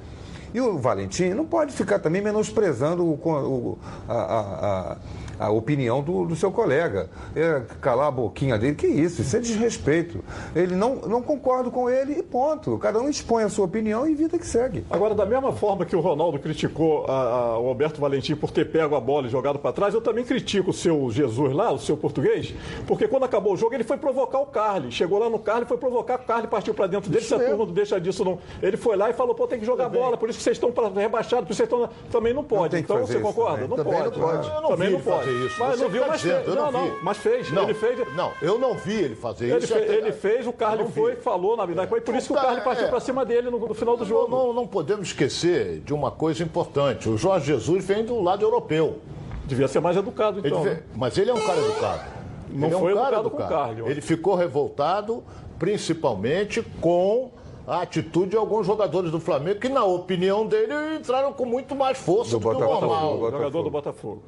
E o Valentim não pode ficar também menosprezando o, o- a, a- a- a opinião do, do seu colega. É, calar a boquinha dele, que isso? Isso é desrespeito. Ele não, não concordo com ele e ponto. Cada um expõe a sua opinião e vida que segue. Agora, da mesma forma que o Ronaldo criticou a- a- o Alberto Valentim por ter pego a bola e jogado para trás, eu também critico o seu Jesus lá, o seu português, porque quando acabou o jogo ele foi provocar o Carly. Chegou lá no Carly, foi provocar o Carly, partiu para dentro dele, se a turma não deixa disso não. Ele foi lá e falou, pô, tem que jogar bola, por isso que vocês estão rebaixados, por isso que vocês estão... Também não pode. que então você isso concorda? também. Não Também pode. não pode. Eu não também vi não pode. Fazer isso. Mas Você não viu, tá mas dizendo, fez. eu Não, não não, vi. mas fez. Não, Ele fez. Não, eu não vi ele fazer Ele, isso. fe- até- ele fez, o Carly não foi, falou na vida, foi por isso que o Carly partiu é. para cima dele no, no final do Não, jogo. não, não podemos esquecer de uma coisa importante. O Jorge Jesus vem do lado europeu. Devia ser mais educado, Ele então. vem- né? Mas ele é um cara educado. Não ele é um foi cara educado com o Carly. Ele ficou revoltado, principalmente com a atitude de alguns jogadores do Flamengo que, na opinião dele, entraram com muito mais força do, Do que o Botafogo, normal. do Jogador do Botafogo.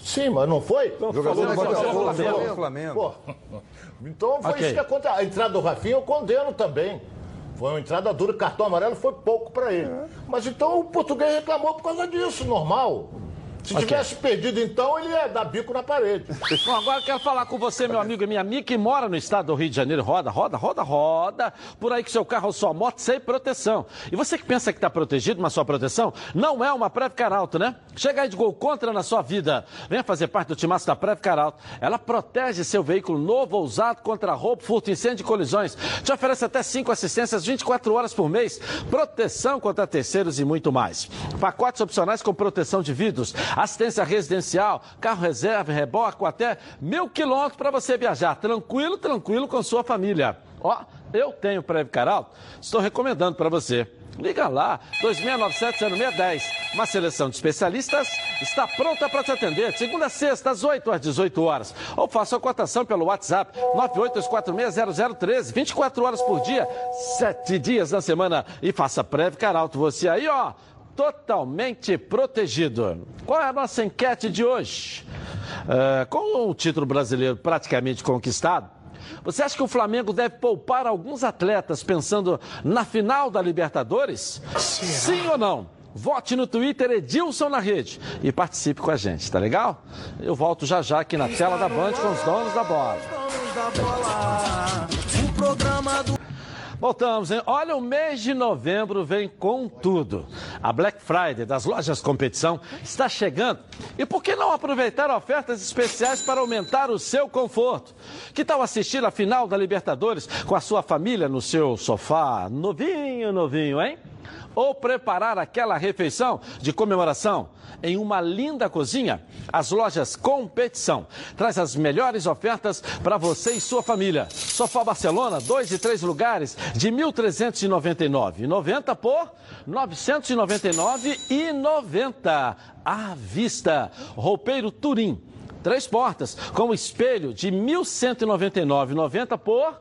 Sim, mas não foi? Não, Jogador do Botafogo, Flamengo. do Flamengo. Pô, então foi Ok. isso que aconteceu. A entrada do Rafinha eu condeno também. Foi uma entrada dura, cartão amarelo foi pouco para ele. Mas então o português reclamou por causa disso, normal. Se Ok. tivesse perdido então, ele ia dar bico na parede. Bom, agora eu quero falar com você, meu amigo e minha amiga, que mora no estado do Rio de Janeiro. Roda, roda, roda, roda. Por aí com seu carro ou sua moto sem proteção. E você que pensa que está protegido, mas sua proteção não é uma Preve Caralto, né? Chega aí de gol contra na sua vida. Venha fazer parte do timaço da Preve Caralto. Ela protege seu veículo novo ou usado contra roubo, furto, incêndio e colisões. Te oferece até cinco assistências 24 horas por mês. Proteção contra terceiros e muito mais. Pacotes opcionais com proteção de vidros, assistência residencial, carro reserva, reboco, até mil quilômetros para você viajar. Tranquilo, tranquilo com sua família. Ó, eu tenho Preve Caralto, estou recomendando para você. Liga lá, 2697-0610. Uma seleção de especialistas está pronta para te atender. de Segunda a sexta, às 8 às 18 horas. Ou faça a cotação pelo WhatsApp 982460013. 24 horas por dia, 7 dias na semana. E faça Preve Caralto. Você aí, ó, totalmente protegido. Qual é a nossa enquete de hoje? É, com o título brasileiro praticamente conquistado, você acha que o Flamengo deve poupar alguns atletas pensando na final da Libertadores? Sim ou não? Vote no Twitter Edilson na rede e participe com a gente, tá legal? Eu volto já já aqui na tela da Band com os donos da bola. O programa do Voltamos, hein? Olha, o mês de novembro vem com tudo. A Black Friday das lojas competição está chegando. E por que não aproveitar ofertas especiais para aumentar o seu conforto? Que tal assistir a final da Libertadores com a sua família no seu sofá novinho, novinho, hein? Ou preparar aquela refeição de comemoração em uma linda cozinha? As lojas Competição traz as melhores ofertas para você e sua família. Sofá Barcelona, dois e três lugares, de R$ 1.399,90 por R$ 999,90 à vista. Roupeiro Turim, três portas, com espelho de R$ 1.199,90 por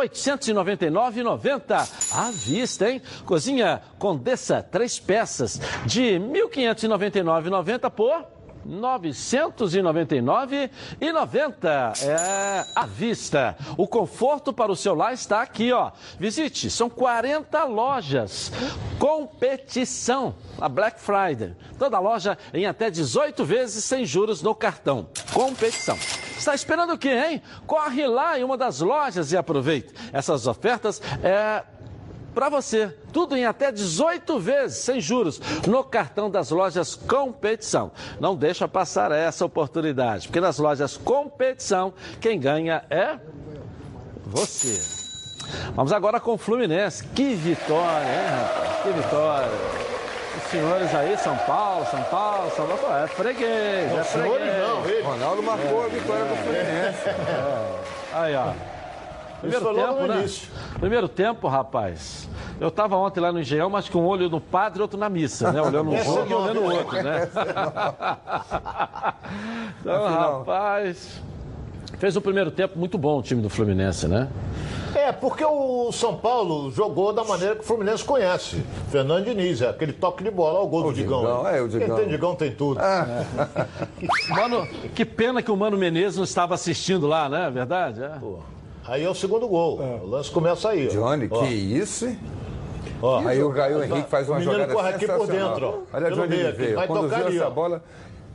899,90 à vista, hein? Cozinha Condessa, três peças, de 1.599,90 por 999,90 é à vista. O conforto para o seu lar está aqui, ó. Visite, são 40 lojas. Competição, a Black Friday. Toda loja em até 18 vezes sem juros no cartão. Competição. Está esperando o quê, hein? Corre lá em uma das lojas e aproveite. Essas ofertas é para você. Tudo em até 18 vezes, sem juros, no cartão das lojas Competição. Não deixa passar essa oportunidade, porque nas lojas Competição, quem ganha é você. Vamos agora com o Fluminense. Que vitória, hein, rapaz? Que vitória. Os senhores aí, São Paulo, São Paulo, São Paulo, é freguês, é freguês. Ronaldo marcou a vitória do Fluminense. Aí, ó. Primeiro Isso logo tempo, né? início. Primeiro tempo, rapaz. Eu estava ontem lá no Engenhão, mas com um olho no padre e outro na missa, né? Olhando um jogo e não, olhando o outro, né? Então, Afinal. rapaz. Fez um primeiro tempo muito bom o time do Fluminense, né? É, porque o São Paulo jogou da maneira que o Fluminense conhece. Fernando Diniz, é aquele toque de bola, olha o gol do Digão. Digão, é, o Digão. Quem tem Digão tem tudo. Mano, que pena que o Mano Menezes não estava assistindo lá, né? Verdade? É. Aí é o segundo gol. O lance começa aí. ó. Johnny, Ó, que isso, hein? ó. Aí o Gaio Henrique faz uma O menino jogada corre aqui por dentro, ó. Olha Pelo Johnny meio veio, vai conduziu tocar ali, essa ó. bola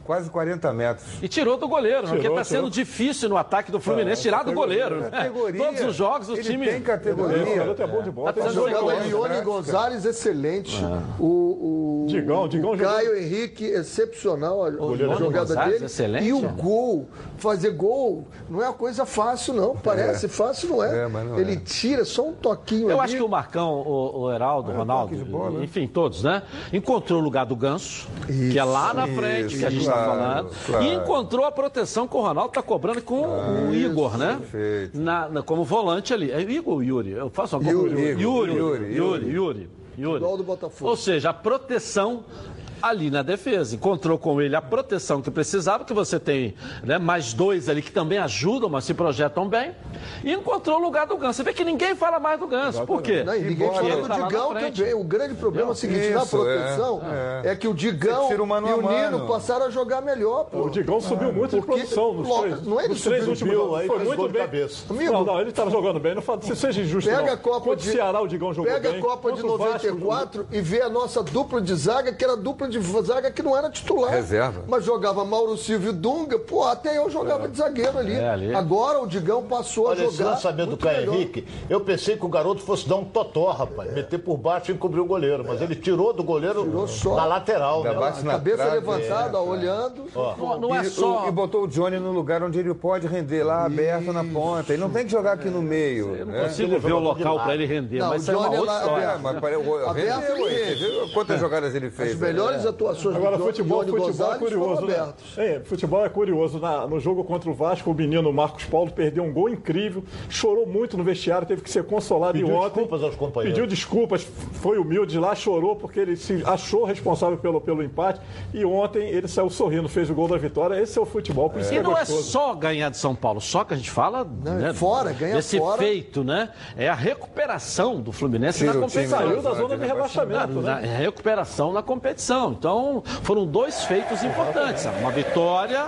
quase 40 metros. E tirou do goleiro, né? porque Tirou, está sendo difícil no ataque do Fluminense tirar do goleiro. né? Categoria. Todos os jogos, o time. tem categoria. O garoto é bom de bola. Tá. Jogava Ione Gonzalez, excelente. O, o, Digão, Digão o jogou- Caio Henrique, excepcional a, a jogada Gonzalez, dele. excelente, E o é. gol, fazer gol, não é uma coisa fácil, não. Parece fácil, não é. É, não Ele é. tira só um toquinho Eu ali. acho que o Marcão, o, o Heraldo, o Ronaldo, toque de bola, enfim, todos, né? Encontrou o lugar do Ganso, que é lá na Isso, frente, que a gente claro, falando. claro. E encontrou a proteção que o Ronaldo está cobrando com o Igor, né? perfeito. Na, na- como volante ali. É Igor ou Yuri? Eu faço alguma Yuri. Yuri, Yuri, Yuri, Yuri, Yuri, Yuri. Do Botafogo. Ou seja, a proteção ali na defesa. Encontrou com ele a proteção que precisava, que você tem né, mais dois ali que também ajudam, mas se projetam bem. E encontrou o lugar do Ganso. Você vê que ninguém fala mais do Ganso. Por quê? Não, ninguém fala do tá Digão também. O grande problema é o seguinte, na Isso, proteção, é, é, que o Digão o mano e o Nino mano. passaram a jogar melhor, pô. O Digão subiu muito de Porque- produção nos Logo, três, não é ele nos três subiu, últimos subiu, jogos. aí Foi muito de bem. cabeça. Amigo, não, não, ele estava jogando bem. Não fala, se seja injusto, Pega não. a Copa de o Ceará, o Digão jogou Pega bem. a Copa de Contra o Vasco, 94 e vê a nossa dupla de zaga, que era dupla de zaga que não era titular. Reserva. Mas jogava Mauro Silvio e Dunga, pô, até eu jogava de zagueiro ali. É, ali. Agora o Digão passou Olha, a esse jogar. lançamento do Caio. Henrique, eu pensei que o garoto fosse dar um totó, rapaz. Meter por baixo e encobrir o goleiro. Mas ele tirou do goleiro só. na lateral, né? na Cabeça trave, levantada, é, olhando. Não, não é E, só. e botou o Johnny no lugar onde ele pode render, lá aberto na ponta. Ele não tem que jogar aqui no meio. Eu não né? consigo ver o local para ele render, Não, mas o isso é uma outra história. É, Aberto quantas jogadas ele fez? As né? Melhores atuações Agora, do futebol, Johnny futebol é Gonzalez curioso, foram né? É, futebol é curioso. Na- no jogo contra o Vasco, o menino Marcos Paulo perdeu um gol incrível, chorou muito no vestiário, teve que ser consolado Pediu e ontem. desculpas aos companheiros. Pediu desculpas, foi humilde lá, chorou porque ele se achou responsável pelo, pelo empate. E ontem ele saiu sorrindo, fez o gol da vitória. Esse é o futebol, por isso que E é não é gostoso. só ganhar de São Paulo, só que a gente fala né, fora, ganha desse fora. feito, né? É a recuperação do Fluminense Tira na competição. Saiu da Zona de de rebaixamento, Na- né? na recuperação na competição. Então, foram dois feitos importantes. Uma vitória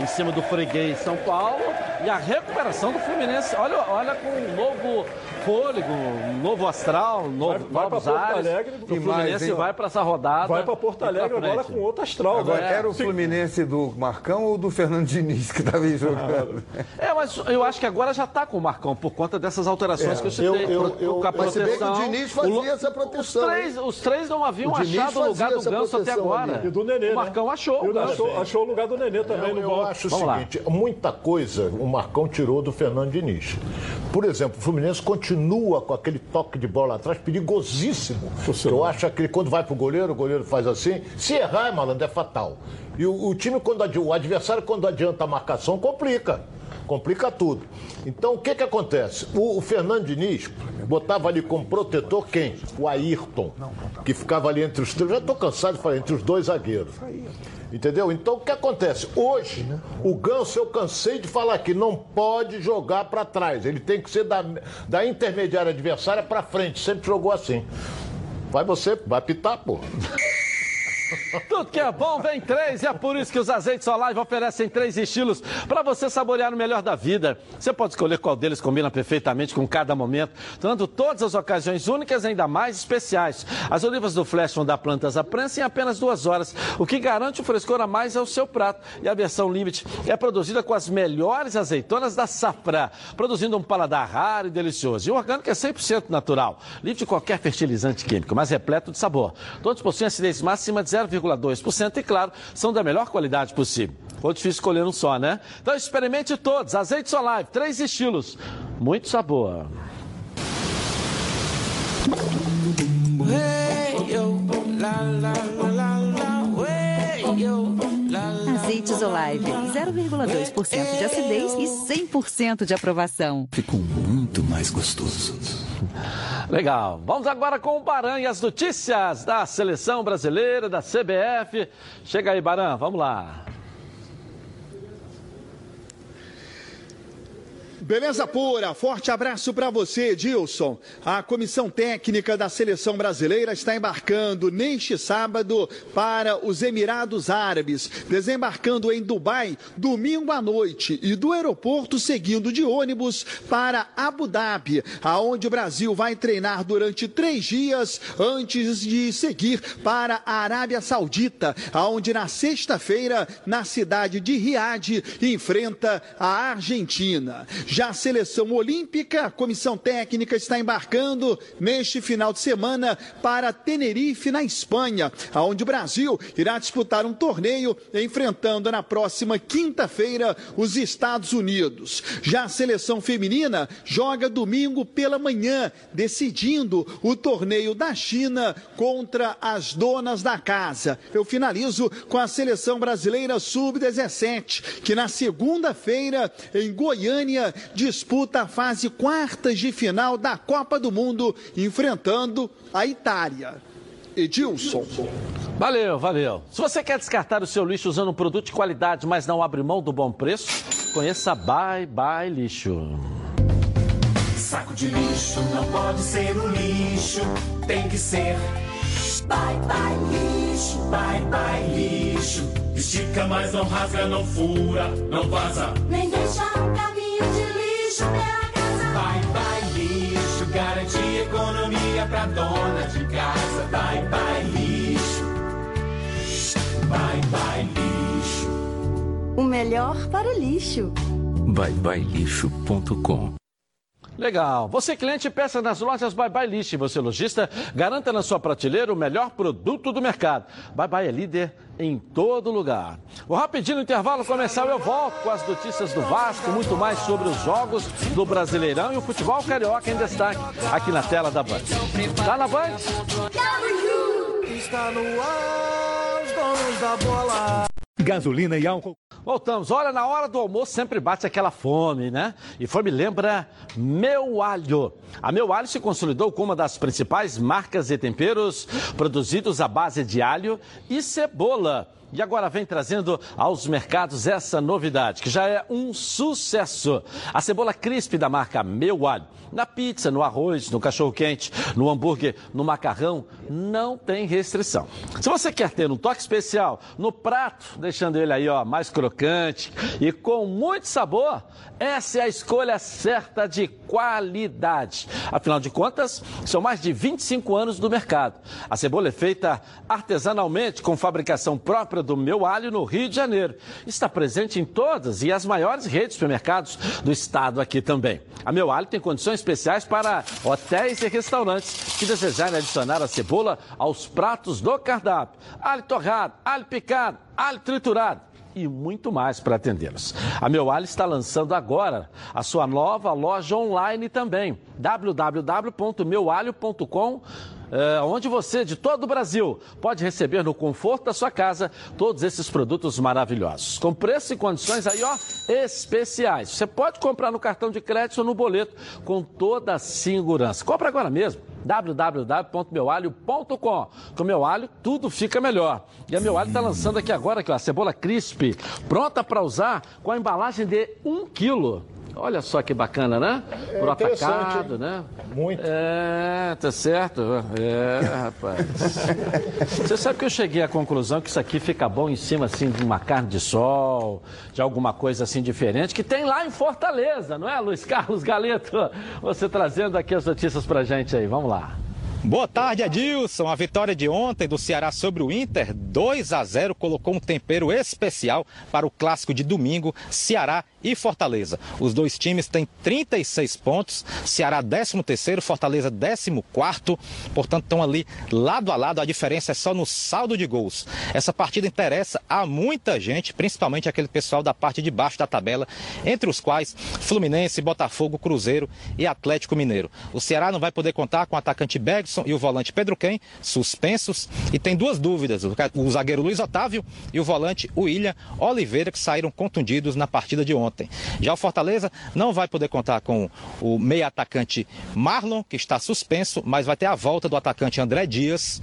em cima do freguês São Paulo e a recuperação do Fluminense. Olha, olha com um novo fôlego, um novo astral, um novo, Vai- vai novos Porto ares. Alegre, o mais, Fluminense hein? vai para essa rodada. Vai para Porto pra Alegre agora com outro astral, Agora, né? era o Se- Fluminense do Marcão ou do Fernando Diniz que estava aí jogando? É, mas eu acho que agora já está com o Marcão por conta dessas alterações que eu citei. eu- eu- eu- com a Mas se bem que o. Diniz fazia Lu- essa proteção, Os três, os três não haviam O achado o lugar do Ganso até agora. ali. E do Nenê, o Marcão né? achou. O achou, achou o lugar do Nenê também Eu, no eu acho o Vamos lá. seguinte, muita coisa o Marcão tirou do Fernando Diniz. Por exemplo, o Fluminense continua com aquele toque de bola atrás perigosíssimo. Eu acho que quando vai pro goleiro, o goleiro faz assim. Se errar, malandro, é fatal. E o, o time, quando o adversário, quando adianta a marcação, complica. Complica tudo. Então, o que que acontece? O, o Fernando Diniz botava ali como protetor quem? O Ayrton, que ficava ali entre os três. Já estou cansado de falar, entre os dois zagueiros. Entendeu? Então, o que acontece? Hoje, o Ganso, eu cansei de falar aqui, não pode jogar para trás. Ele tem que ser da, da intermediária adversária para frente. Sempre jogou assim. Vai você, vai pitar, pô. Tudo que é bom vem três, e é por isso que os azeites Olive oferecem três estilos para você saborear o melhor da vida. Você pode escolher qual deles combina perfeitamente com cada momento, tornando todas as ocasiões únicas ainda mais especiais. As olivas do Flash vão dar plantas à prensa em apenas duas horas, o que garante o frescor a mais ao seu prato. E a versão Limite é produzida com as melhores azeitonas da safra, produzindo um paladar raro e delicioso. E o orgânico é 100% natural, livre de qualquer fertilizante químico, mas repleto de sabor. Todos possuem acidez máxima de 0,2% e, claro, são da melhor qualidade possível. Foi difícil escolher um só, né? Então experimente todos. Azeite Solive, três estilos. Muito sabor. Azeites Olive, 0,2% de acidez e 100% de aprovação. Ficou muito mais gostoso. Legal. Vamos agora com o Baran e as notícias da seleção brasileira, da CBF. Chega aí, Baran, vamos lá. Beleza pura, forte abraço para você, Dilson. A comissão técnica da seleção brasileira está embarcando neste sábado para os Emirados Árabes, desembarcando em Dubai domingo à noite e do aeroporto seguindo de ônibus para Abu Dhabi, aonde o Brasil vai treinar durante três dias antes de seguir para a Arábia Saudita, aonde na sexta-feira, na cidade de Riad, enfrenta a Argentina. Já a seleção olímpica, a comissão técnica está embarcando neste final de semana para Tenerife, na Espanha, onde o Brasil irá disputar um torneio enfrentando na próxima quinta-feira os Estados Unidos. Já a seleção feminina joga domingo pela manhã, decidindo o torneio da China contra as donas da casa. Eu finalizo com a seleção brasileira sub-17, que na segunda-feira em Goiânia disputa a fase quartas de final da Copa do Mundo, enfrentando a Itália. Edilson. Valeu, valeu. Se você quer descartar o seu lixo usando um produto de qualidade, mas não abre mão do bom preço, conheça Bye Bye Lixo. Saco de lixo não pode ser um lixo, tem que ser. Bye bye lixo, bye bye lixo. Estica, mas não rasga, não fura, não vaza. Nem deixa um caminho de Bye bye lixo, garante economia pra dona de casa. Bye bye lixo, bye bye lixo. O melhor para o lixo. Byebyelixo.com Legal. Você cliente peça nas lojas Bye Bye List. Você lojista garanta na sua prateleira o melhor produto do mercado. Bye Bye é líder em todo lugar. O rapidinho intervalo comercial eu volto com as notícias do Vasco, muito mais sobre os jogos do Brasileirão e o futebol carioca em destaque aqui na tela da Band. Tá na Band? Está no ar, os donos da bola. Gasolina e álcool. Voltamos. Olha, na hora do almoço sempre bate aquela fome, né? E fome lembra Meu Alho. A Meu Alho se consolidou como uma das principais marcas de temperos produzidos à base de alho e cebola. E agora vem trazendo aos mercados essa novidade, que já é um sucesso. A cebola crisp da marca Meu Alho. Na pizza, no arroz, no cachorro-quente, no hambúrguer, no macarrão, não tem restrição. Se você quer ter um toque especial no prato, deixando ele aí ó, mais crocante e com muito sabor, essa é a escolha certa de qualidade. Afinal de contas, são mais de 25 anos do mercado. A cebola é feita artesanalmente com fabricação própria do Meu Alho no Rio de Janeiro. Está presente em todas e as maiores redes de supermercados do estado aqui também. A Meu Alho tem condições especiais para hotéis e restaurantes que desejarem adicionar a cebola aos pratos do cardápio. Alho torrado, alho picado, alho triturado e muito mais para atendê-los. A Meu Alho está lançando agora a sua nova loja online também, www.meualho.com é, onde você, de todo o Brasil, pode receber no conforto da sua casa todos esses produtos maravilhosos. Com preço e condições aí, ó, especiais. Você pode comprar no cartão de crédito ou no boleto com toda a segurança. Compre agora mesmo www.meualho.com. Com meu alho, tudo fica melhor. E a meu alho está lançando aqui agora aqui, ó, a cebola crisp, pronta para usar com a embalagem de 1 quilo. Olha só que bacana, né? É Por atacado, hein? né? Muito. É, tá certo. É, rapaz. Você sabe que eu cheguei à conclusão que isso aqui fica bom em cima, assim, de uma carne de sol, de alguma coisa assim diferente, que tem lá em Fortaleza, não é, Luiz Carlos Galeto? Você trazendo aqui as notícias pra gente aí, vamos lá. Boa tarde, Adilson. A vitória de ontem do Ceará sobre o Inter, 2 a 0, colocou um tempero especial para o clássico de domingo, Ceará e Fortaleza. Os dois times têm 36 pontos, Ceará 13º, Fortaleza 14º, portanto estão ali lado a lado, a diferença é só no saldo de gols. Essa partida interessa a muita gente, principalmente aquele pessoal da parte de baixo da tabela, entre os quais Fluminense, Botafogo, Cruzeiro e Atlético Mineiro. O Ceará não vai poder contar com o atacante Bergson e o volante Pedro Quem, suspensos, e tem duas dúvidas, o zagueiro Luiz Otávio e o volante William Oliveira, que saíram contundidos na partida de ontem. Já o Fortaleza não vai poder contar com o meia atacante Marlon, que está suspenso, mas vai ter a volta do atacante André Dias,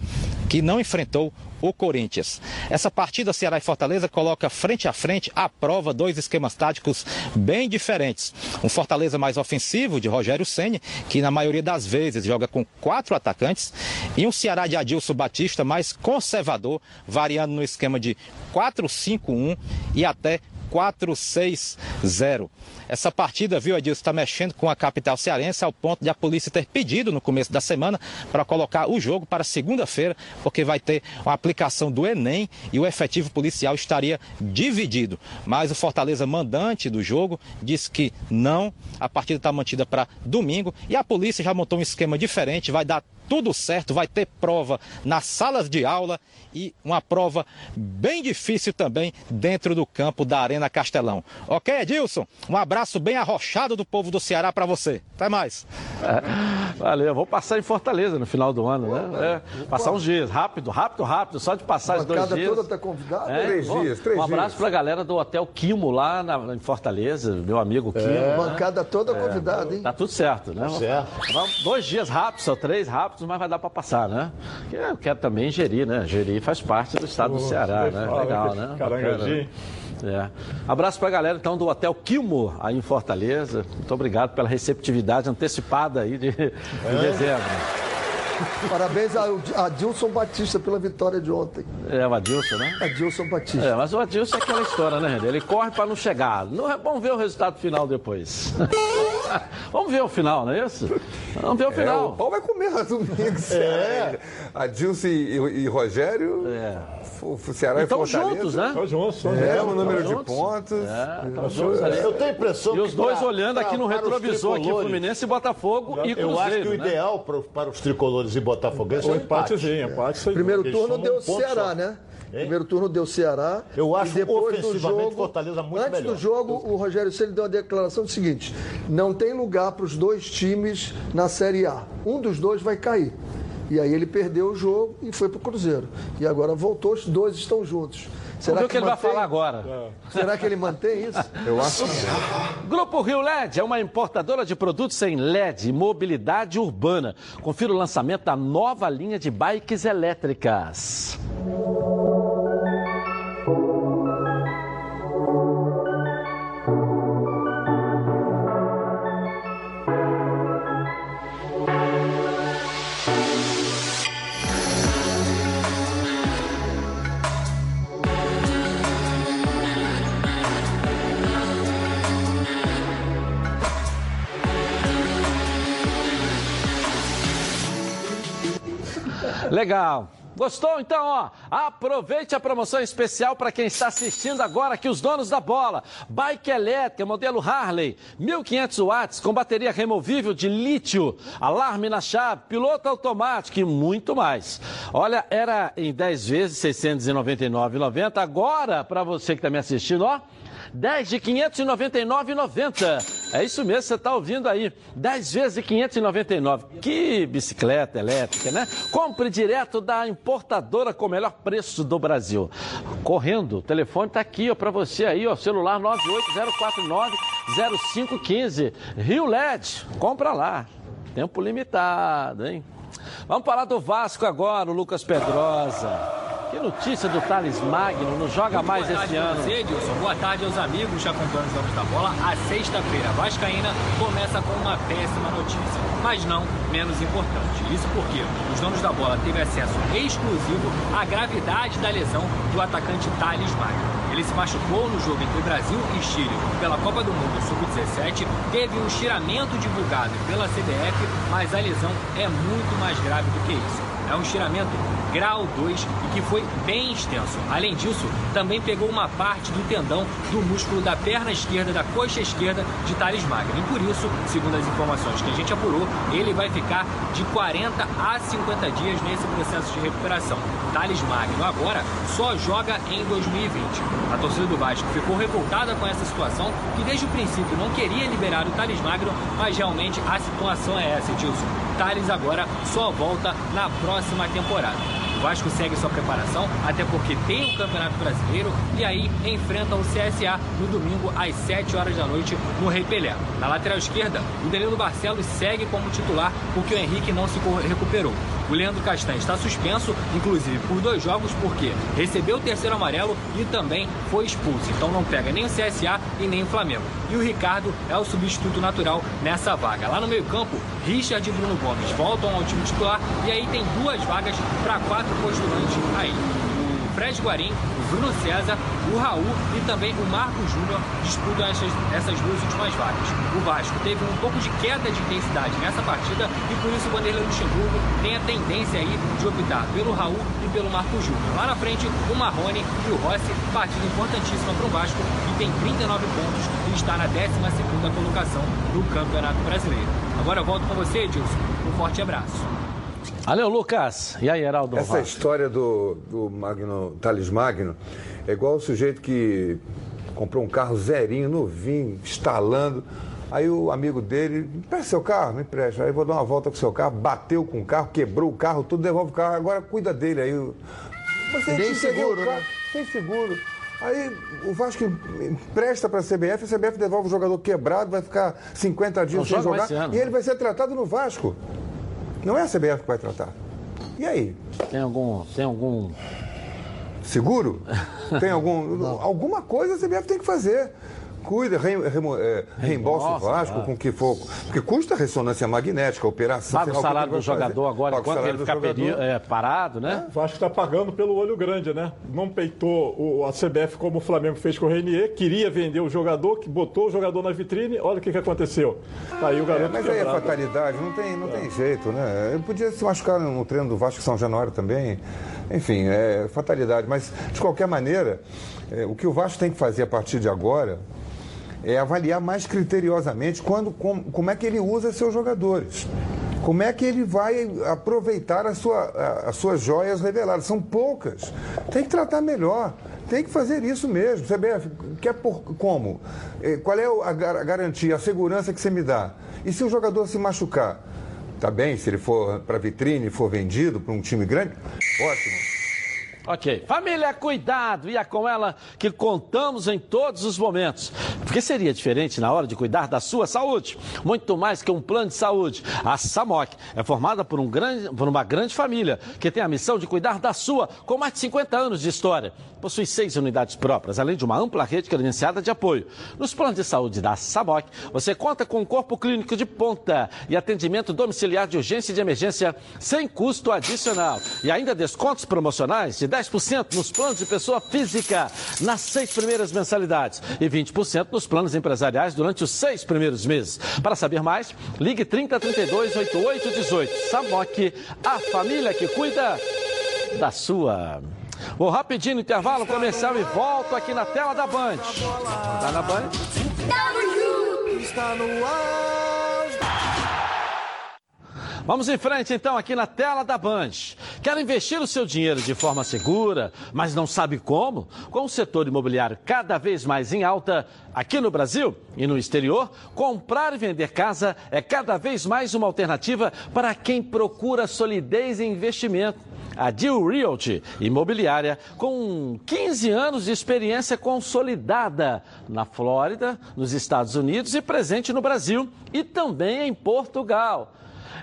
que não enfrentou o Corinthians. Essa partida Ceará e Fortaleza coloca frente a frente à prova dois esquemas táticos bem diferentes. Um Fortaleza mais ofensivo de Rogério Ceni, que na maioria das vezes joga com quatro atacantes, e um Ceará de Adilson Batista mais conservador, variando no esquema de 4-5-1 e até 4-6-0. Essa partida, viu, Adilson, está mexendo com a capital cearense ao ponto de a polícia ter pedido no começo da semana para colocar o jogo para segunda-feira, porque vai ter uma aplicação do Enem e o efetivo policial estaria dividido. Mas o Fortaleza, mandante do jogo, disse que não, a partida está mantida para domingo e a polícia já montou um esquema diferente, vai dar tudo certo, vai ter prova nas salas de aula e uma prova bem difícil também dentro do campo da Arena Castelão. Ok, Edilson? Um abraço bem arrochado do povo do Ceará para você. Até mais. É, valeu, vou passar em Fortaleza no final do ano, né? É, passar uns dias, rápido, rápido, rápido, só de passar os dois dias. toda tá convidada? É, Três bom, dias, três Um abraço dias. pra galera do Hotel Quimo lá na- em Fortaleza, meu amigo Quimo. né? Bancada toda convidada, hein? Tá tudo certo, né? Certo. Vamos- dois dias rápidos, ou três rápidos, mas vai dar pra passar, né? Porque Eu quero também gerir, né? Gerir faz parte do estado do Pô, Ceará, né? fala Legal, que né? É. Abraço pra galera então do Hotel Quilmo aí em Fortaleza. Muito obrigado pela receptividade antecipada aí de, de dezembro. Parabéns a, a Dilson Batista pela vitória de ontem. É o Adilson, né? Adilson Batista. É, mas o Adilson é aquela história, né, René? Ele corre para não chegar. Não é bom ver o resultado final depois. Vamos ver o final, não é isso? Vamos ver o É, final. o pau vai comer no domingo, Ceará. Adilson e, e Rogério. É. O Ceará Então e Fortaleza. juntos, né? Estão juntos, estão É, juntos. o número de juntos. pontos. É, estão juntos ali. Eu tenho a impressão E os dois pra- olhando aqui no pra- para os retrovisor, aqui, Fluminense e Botafogo e Eu acho que Cruzeiro, o né? ideal pro- para os tricolores e botafoguenses é Um o empate. empatezinho, empate aí. Primeiro turno deu um Ceará, só. né? Hein? Primeiro turno deu Ceará. Eu acho e depois do ofensivamente jogo, Fortaleza muito Antes melhor. do jogo, o Rogério Ceni deu uma declaração do seguinte: não tem lugar para os dois times na Série A. Um dos dois vai cair. E aí ele perdeu o jogo e foi para o Cruzeiro. E agora voltou, os dois estão juntos. Vamos ver o que ele vai mantém? falar agora. Será que ele mantém isso? Eu acho Grupo Rio LED é uma importadora de produtos em LED e mobilidade urbana. Confira o lançamento da nova linha de bikes elétricas. Legal. Gostou? Então, ó, aproveite a promoção especial para quem está assistindo agora aqui, os donos da bola. Bike elétrica, modelo Harley, 1500 watts, com bateria removível de lítio, alarme na chave, piloto automático e muito mais. Olha, era em 10 vezes, R$ 699,90. Agora, para você que está me assistindo, ó, 10 de 599,90. É isso mesmo, você está ouvindo aí. 10 vezes de 599. Que bicicleta elétrica, né? Compre direto da importadora com o melhor preço do Brasil. Correndo, o telefone está aqui, ó, para você aí, ó, celular 980490515. Rio LED, compra lá. Tempo limitado, hein? Vamos falar do Vasco agora, o Lucas Pedrosa. Que notícia do Thales Magno, não joga Muito mais esse ano. Você, Edilson. Boa tarde aos amigos que acompanham os Donos da Bola. A sexta-feira Vascaína começa com uma péssima notícia, mas não menos importante. Isso porque os Donos da Bola teve acesso exclusivo à gravidade da lesão do atacante Thales Magno. Ele se machucou no jogo entre Brasil e Chile pela Copa do Mundo Sub-17, teve um estiramento divulgado pela CBF, mas a lesão é muito mais grave do que isso. É um estiramento grau 2 e que foi bem extenso. Além disso, também pegou uma parte do tendão do músculo da perna esquerda, da coxa esquerda de Thales Magno. E por isso, segundo as informações que a gente apurou, ele vai ficar de 40 a 50 dias nesse processo de recuperação. Thales Magno agora só joga em 2020. A torcida do Vasco ficou revoltada com essa situação, que desde o princípio não queria liberar o Thales Magno, mas realmente a situação é essa, Edilson. Thales agora só volta na próxima temporada. Vasco segue sua preparação, até porque tem o Campeonato Brasileiro e aí enfrenta o CSA no domingo às 7 horas da noite no Rei Pelé. Na lateral esquerda, o Danilo Barcelos segue como titular porque o Henrique não se recuperou. O Leandro Castanho está suspenso, inclusive por dois jogos, porque recebeu o terceiro amarelo e também foi expulso. Então não pega nem o CSA e nem o Flamengo. E o Ricardo é o substituto natural nessa vaga. Lá no meio-campo, Richard e Bruno Gomes voltam ao time titular e aí tem duas vagas para quatro postulantes aí. O Fred Guarim, o Bruno César, o Raul e também o Marcos Júnior disputam essas, essas duas últimas vagas. O Vasco teve um pouco de queda de intensidade nessa partida e por isso o Vanderlei Luxemburgo tem a tendência aí de optar pelo Raul e pelo Marcos Júnior. Lá na frente, o Marrone e o Rossi, partida importantíssima para o Vasco, que tem 39 pontos e está na 12ª colocação no Campeonato Brasileiro. Agora eu volto com você, Edilson. Um forte abraço. Valeu, Lucas. E aí, Heraldo? Essa história do, do Magno, Thales Magno é igual o sujeito que comprou um carro zerinho, novinho, instalando. Aí o amigo dele, empresta seu carro, me empresta. Aí vou dar uma volta com seu carro, bateu com o carro, quebrou o carro, tudo, devolve o carro, agora cuida dele. Aí você entendeu, seguro, né? Sem seguro. Aí o Vasco empresta para a CBF, a CBF devolve o jogador quebrado, vai ficar 50 dias Não sem jogar. e ele vai ser tratado no Vasco. Não é a CBF que vai tratar. E aí? Tem algum. Tem algum. Seguro? Tem algum. alguma coisa a CBF tem que fazer. Cuida, re, remo- é, reembolsa o Vasco claro. com o que for. Porque custa ressonância magnética, operação. Paga o salário do jogador agora, enquanto ele do ficar peri- é, parado, né? O Vasco está pagando pelo olho grande, né? Não peitou o, a CBF como o Flamengo fez com o Renier, queria vender o jogador, que botou o jogador na vitrine, olha o que, que aconteceu. Tá aí o É, garoto mas aí é quebrado. fatalidade, não tem, não tem jeito, né? Ele podia se machucar no treino do Vasco São Januário também. Enfim, é fatalidade. Mas, de qualquer maneira, é, o que o Vasco tem que fazer a partir de agora é avaliar mais criteriosamente quando, como, como é que ele usa seus jogadores. Como é que ele vai aproveitar a sua, a- as suas joias reveladas? São poucas. Tem que tratar melhor. Tem que fazer isso mesmo. CBF, quer por como? Eh, Qual é a garantia, a segurança que você me dá? E se o jogador se machucar? Tá bem, se ele for para vitrine, for vendido para um time grande, ótimo. Ok. Família, cuidado! E é com ela que contamos em todos os momentos. Porque seria diferente na hora de cuidar da sua saúde? Muito mais que um plano de saúde. A SAMOC é formada por, um grande, por uma grande família que tem a missão de cuidar da sua, com mais de 50 anos de história. Possui seis unidades próprias, além de uma ampla rede credenciada de apoio. Nos planos de saúde da SAMOC, você conta com um corpo clínico de ponta e atendimento domiciliar de urgência e de emergência sem custo adicional. E ainda descontos promocionais de 10% nos planos de pessoa física nas seis primeiras mensalidades e 20% nos planos empresariais durante os seis primeiros meses. Para saber mais, ligue 3032 8818. SAMOC, a família que cuida da sua. Vou rapidinho no intervalo comercial e volto aqui na tela da Band. Tá na Band? Está no ar. Vamos em frente então aqui na tela da Band. Quer investir o seu dinheiro de forma segura, mas não sabe como? Com o setor imobiliário cada vez mais em alta aqui no Brasil e no exterior, comprar e vender casa é cada vez mais uma alternativa para quem procura solidez em investimento. A Deal Realty Imobiliária, com 15 anos de experiência consolidada na Flórida, nos Estados Unidos e presente no Brasil e também em Portugal.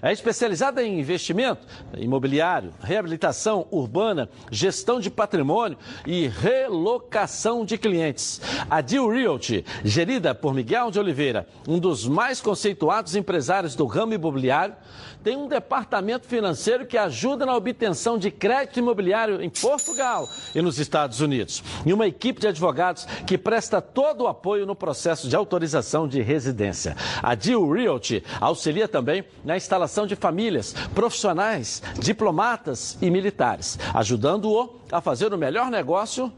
É especializada em investimento imobiliário, reabilitação urbana, gestão de patrimônio e relocação de clientes. A Deal Realty, gerida por Miguel de Oliveira, um dos mais conceituados empresários do ramo imobiliário, tem um departamento financeiro que ajuda na obtenção de crédito imobiliário em Portugal e nos Estados Unidos. E uma equipe de advogados que presta todo o apoio no processo de autorização de residência. A Deal Realty auxilia também na instalação de famílias, profissionais, diplomatas e militares, ajudando-o a fazer o melhor negócio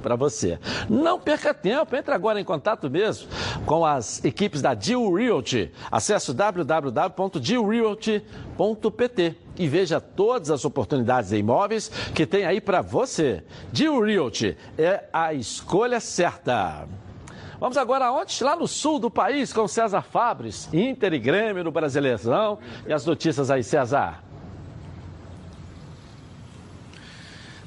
para você. Não perca tempo, entre agora em contato mesmo com as equipes da Deal Realty. Acesse www.dealrealty.pt e veja todas as oportunidades de imóveis que tem aí para você. Deal Realty é a escolha certa. Vamos agora aonde? Lá no sul do país com César Fabres, Inter e Grêmio no Brasileirão. E as notícias aí, César.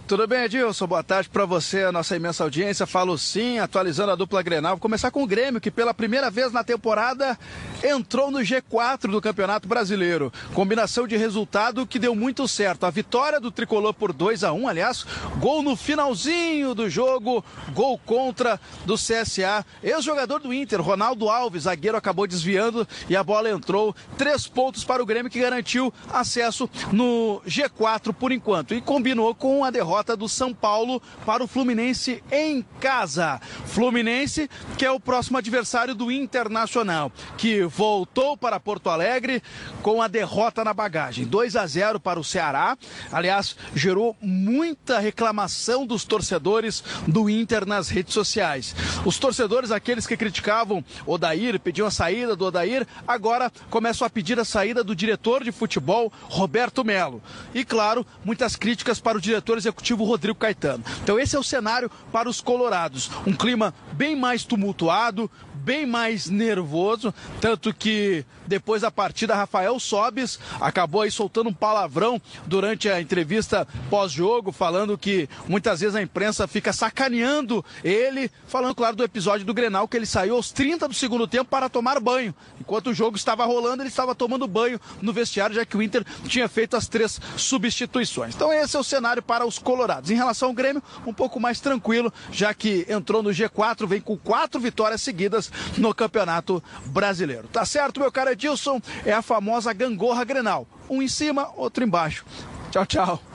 Tudo bem, Edilson? Boa tarde para você, a nossa imensa audiência. Falo sim, atualizando a dupla Grenal. Vou começar com o Grêmio, que pela primeira vez na temporada entrou no G4 do Campeonato Brasileiro. Combinação de resultado que deu muito certo. A vitória do tricolor por 2 a 1 aliás, gol no finalzinho do jogo, gol contra do CSA. Ex-jogador do Inter, Ronaldo Alves, zagueiro, acabou desviando e a bola entrou. Três pontos para o Grêmio, que garantiu acesso no G4 por enquanto. E combinou com a derrota derrota do São Paulo para o Fluminense em casa. Fluminense, que é o próximo adversário do Internacional, que voltou para Porto Alegre com a derrota na bagagem. 2 a 0 para o Ceará. Aliás, gerou muita reclamação dos torcedores do Inter nas redes sociais. Os torcedores, aqueles que criticavam Odair, pediam a saída do Odair, agora começam a pedir a saída do diretor de futebol, Roberto Melo. E, claro, muitas críticas para o diretor executivo executivo Rodrigo Caetano. Então esse é o cenário para os colorados. Um clima bem mais tumultuado, bem mais nervoso, tanto que depois da partida Rafael Sobes acabou aí soltando um palavrão durante a entrevista pós-jogo, falando que muitas vezes a imprensa fica sacaneando ele, falando claro do episódio do Grenal que ele saiu aos 30 do segundo tempo para tomar banho. Enquanto o jogo estava rolando, ele estava tomando banho no vestiário, já que o Inter tinha feito as três substituições. Então esse é o cenário para os colorados. Em relação ao Grêmio, um pouco mais tranquilo, já que entrou no G4, vem com quatro vitórias seguidas no Campeonato Brasileiro. Tá certo, meu cara Edilson? É a famosa gangorra Grenal. Um em cima, outro embaixo. Tchau, tchau.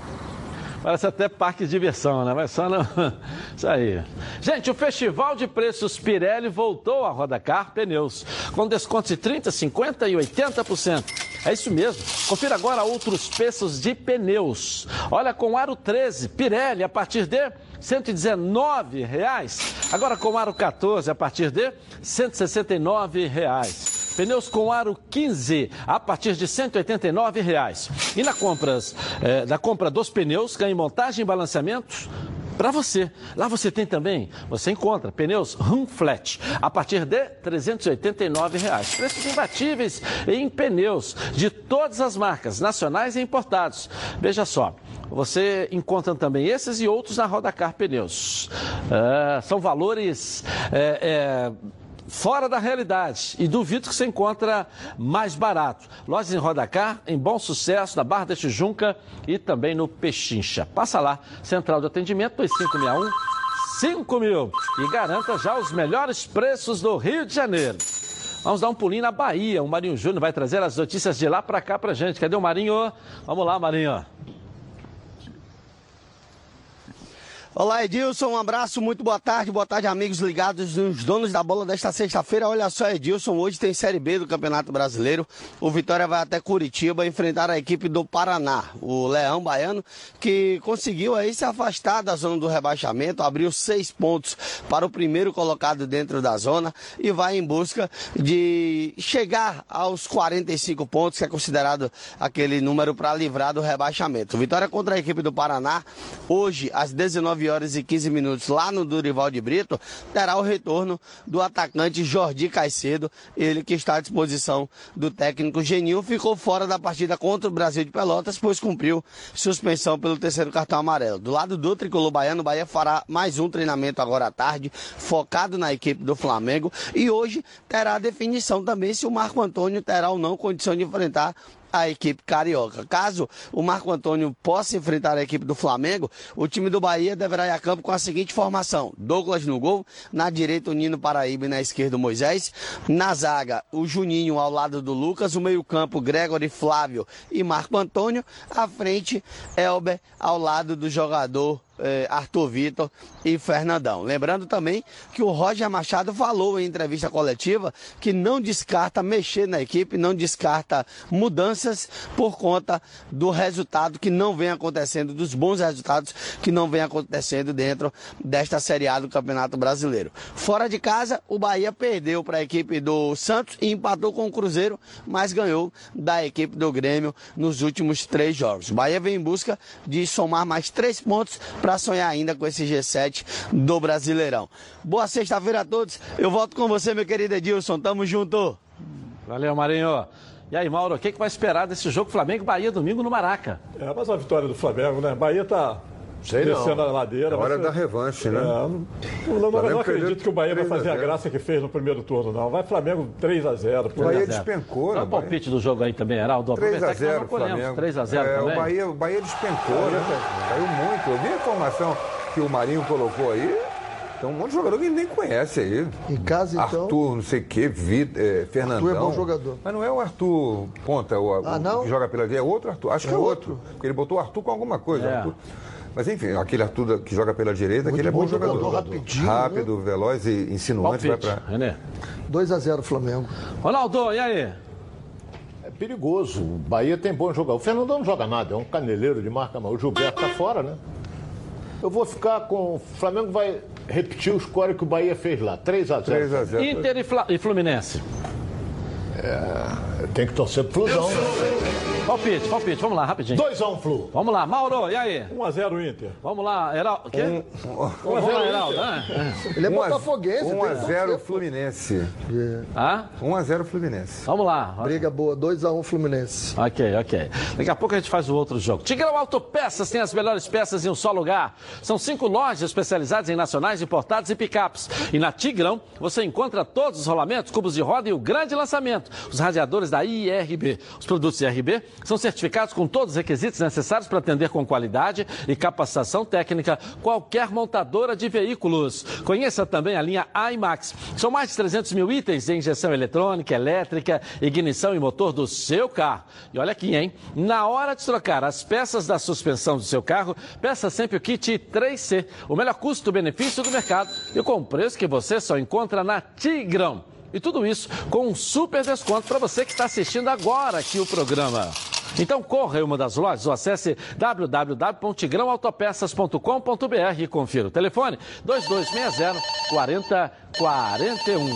Parece até parque de diversão, né? Mas só não. Isso aí. Gente, o Festival de Preços Pirelli voltou a Rodacar Pneus, com descontos de 30%, 50% e 80%. É isso mesmo. Confira agora outros preços de pneus. Olha, com aro 13, Pirelli, a partir de 119 reais. Agora com aro 14, a partir de 169 reais. Pneus com aro 15 a partir de 189 reais. E na, compras, eh, compra dos pneus, ganhe montagem e balanceamento para você. Lá você tem também, você encontra pneus Rum Flat a partir de 389 reais. Preços imbatíveis em pneus de todas as marcas, nacionais e importados. Veja só. Você encontra também esses e outros na Rodacar Pneus. É, são valores é, é, fora da realidade e duvido que você encontra mais barato. Lojas em Rodacar, em Bom Sucesso, na Barra da Tijuca e também no Pechincha. Passa lá, Central de Atendimento 2561 5000 e garanta já os melhores preços do Rio de Janeiro. Vamos dar um pulinho na Bahia. O Marinho Júnior vai trazer as notícias de lá para cá pra gente. Cadê o Marinho? Vamos lá, Marinho. Olá, Edilson, um abraço, muito boa tarde, boa tarde, amigos ligados nos donos da bola desta sexta-feira. Olha só, Edilson, hoje tem Série B do Campeonato Brasileiro. O Vitória vai até Curitiba enfrentar a equipe do Paraná, o Leão Baiano, que conseguiu aí se afastar da zona do rebaixamento, abriu seis pontos para o primeiro colocado dentro da zona e vai em busca de chegar aos 45 pontos, que é considerado aquele número para livrar do rebaixamento. Vitória contra a equipe do Paraná, hoje às 19 horas e 15 minutos, lá no Durival de Brito, terá o retorno do atacante Jordi Caicedo, ele que está à disposição do técnico Genil, ficou fora da partida contra o Brasil de Pelotas, pois cumpriu suspensão pelo terceiro cartão amarelo. Do lado do tricolor baiano, o Bahia fará mais um treinamento agora à tarde, focado na equipe do Flamengo, e hoje terá a definição também se o Marco Antônio terá ou não condição de enfrentar a equipe carioca. Caso o Marco Antônio possa enfrentar a equipe do Flamengo, o time do Bahia deverá ir a campo com a seguinte formação: Douglas no gol, na direita o Nino Paraíba e na esquerda o Moisés, na zaga o Juninho ao lado do Lucas, o meio-campo Gregory Flávio e Marco Antônio, à frente Elber ao lado do jogador eh, Arthur Vitor e Fernandão. Lembrando também que o Roger Machado falou em entrevista coletiva que não descarta mexer na equipe, não descarta mudanças por conta do resultado que não vem acontecendo, dos bons resultados que não vem acontecendo dentro desta Série A do Campeonato Brasileiro. Fora de casa, o Bahia perdeu para a equipe do Santos e empatou com o Cruzeiro, mas ganhou da equipe do Grêmio nos últimos três jogos. O Bahia vem em busca de somar mais três pontos para sonhar ainda com esse G7 do Brasileirão. Boa sexta-feira a todos. Eu volto com você, meu querido Edilson. Tamo junto. Valeu, Marinho. E aí, Mauro, o que, que vai esperar desse jogo Flamengo-Bahia domingo no Maraca? É, mas a vitória do Flamengo, né? Bahia tá Sei descendo não. a ladeira. É hora vai da revanche, né? É, não, não, não, acredito que o Bahia vai 3 a fazer a 0. graça que fez no primeiro turno, não. Vai Flamengo 3 a 0 O Bahia despencou, né? o palpite do jogo aí também, Heraldo. 3 a Aproveitar que nós 0 não colhemos. Flamengo. 3 a 0 é, também. O Bahia, o Bahia despencou, né? Caiu muito. Eu vi a informação que o Marinho colocou aí. Tem um monte de jogador que ele nem conhece aí. Em casa, então. Arthur, não sei o quê, é, Fernandão. Arthur é bom jogador. Mas não é o Arthur Ponta, o, Ah, o que joga pela direita. É outro Arthur. Acho que É é outro. Porque ele botou o Arthur com alguma coisa. É. Arthur. Mas enfim, aquele Arthur que joga pela direita, Muito aquele é bom bom jogador. jogador, rapidinho, Rápido, veloz e insinuante. Vai Palpite, pra... René. 2 a 0 Flamengo. Ronaldo, e aí? É perigoso. O Bahia tem bom jogador. O Fernandão não joga nada, é um caneleiro de marca, mas o Gilberto tá fora, né? Eu vou ficar com. O Flamengo vai repetir o score que o Bahia fez lá. 3 a 0 3 a 0 Inter e, Fla- e Fluminense. É, tem que torcer pro Flusão. Palpite, palpite, vamos lá, rapidinho. 2x1 Flu. Vamos lá, Mauro, e aí? 1x0 Inter. Vamos lá, Heraldo. Quê? Um, Vamos lá, Heraldo. né? Ele é 1 a- botafoguense. 1 tem a que 0 torcer, pô. Fluminense. Ah? 1 a 0 Fluminense. Vamos lá. Briga boa, 2 a 1 Fluminense. Ok, ok. Daqui a pouco a gente faz o outro jogo. Tigrão Autopeças tem as melhores peças em um só lugar. São cinco lojas especializadas em nacionais, importados e picapes. E na Tigrão você encontra todos os rolamentos, cubos de roda e o grande lançamento, os radiadores da IRB. Os produtos IRB são certificados com todos os requisitos necessários para atender com qualidade e capacitação técnica qualquer montadora de veículos. Conheça também a linha IMAX. São mais de 300 mil itens de injeção eletrônica, elétrica, ignição e motor do seu carro. E olha aqui, hein? Na hora de trocar as peças da suspensão do seu carro, peça sempre o kit 3C, o melhor custo-benefício do mercado e com preço que você só encontra na Tigrão. E tudo isso com um super desconto para você que está assistindo agora aqui o programa. Então corra em uma das lojas ou acesse www.tigrãoautopeças.com.br e confira o telefone 2260 4041.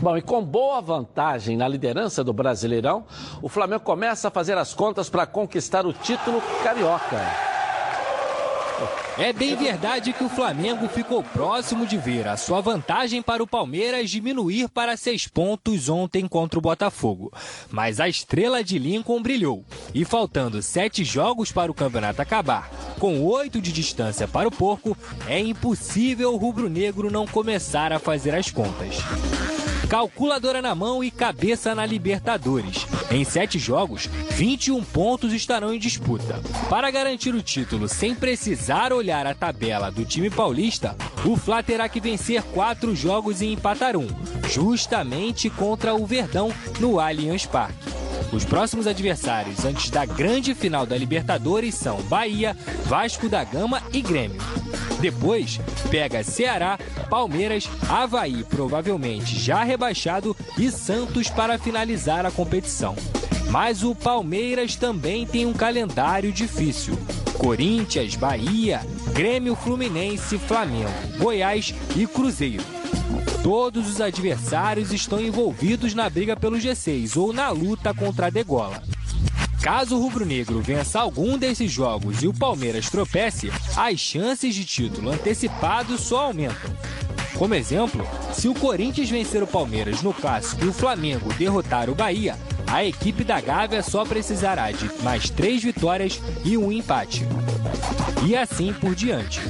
Bom, e com boa vantagem na liderança do Brasileirão, o Flamengo começa a fazer as contas para conquistar o título carioca. É bem verdade que o Flamengo ficou próximo de ver a sua vantagem para o Palmeiras diminuir para seis pontos ontem contra o Botafogo. Mas a estrela de Lincoln brilhou. E faltando sete jogos para o campeonato acabar, com oito de distância para o Porco, é impossível o rubro-negro não começar a fazer as contas. Calculadora na mão e cabeça na Libertadores. Em sete jogos, 21 pontos estarão em disputa. Para garantir o título sem precisar olhar a tabela do time paulista, o Fla terá que vencer quatro jogos e empatar um, justamente contra o Verdão no Allianz Parque. Os próximos adversários antes da grande final da Libertadores são Bahia, Vasco da Gama e Grêmio. Depois, pega Ceará, Palmeiras, Havaí, provavelmente já rebaixado, e Santos para finalizar a competição. Mas o Palmeiras também tem um calendário difícil. Corinthians, Bahia, Grêmio, Fluminense, Flamengo, Goiás e Cruzeiro. Todos os adversários estão envolvidos na briga pelo G6 ou na luta contra a degola. Caso o rubro-negro vença algum desses jogos e o Palmeiras tropece, as chances de título antecipado só aumentam. Como exemplo, se o Corinthians vencer o Palmeiras no clássico e o Flamengo derrotar o Bahia, a equipe da Gávea só precisará de mais três vitórias e um empate. E assim por diante.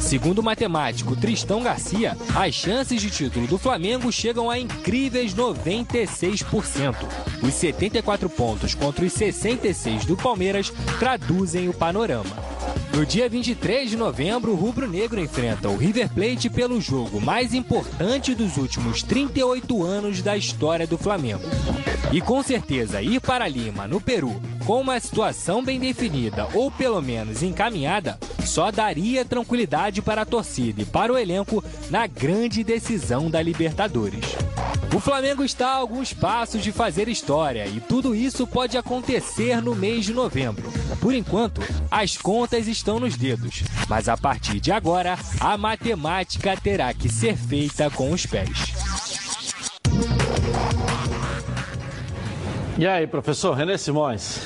Segundo o matemático Tristão Garcia, as chances de título do Flamengo chegam a incríveis 96%. Os 74 pontos contra os 66 do Palmeiras traduzem o panorama. No dia 23 de novembro, o Rubro Negro enfrenta o River Plate pelo jogo mais importante dos últimos 38 anos da história do Flamengo. E com certeza ir para Lima, no Peru, com uma situação bem definida ou pelo menos encaminhada, só daria tranquilidade para a torcida e para o elenco na grande decisão da Libertadores. O Flamengo está a alguns passos de fazer história e tudo isso pode acontecer no mês de novembro. Por enquanto, as contas estão nos dedos, mas a partir de agora, a matemática terá que ser feita com os pés. E aí, professor René Simões,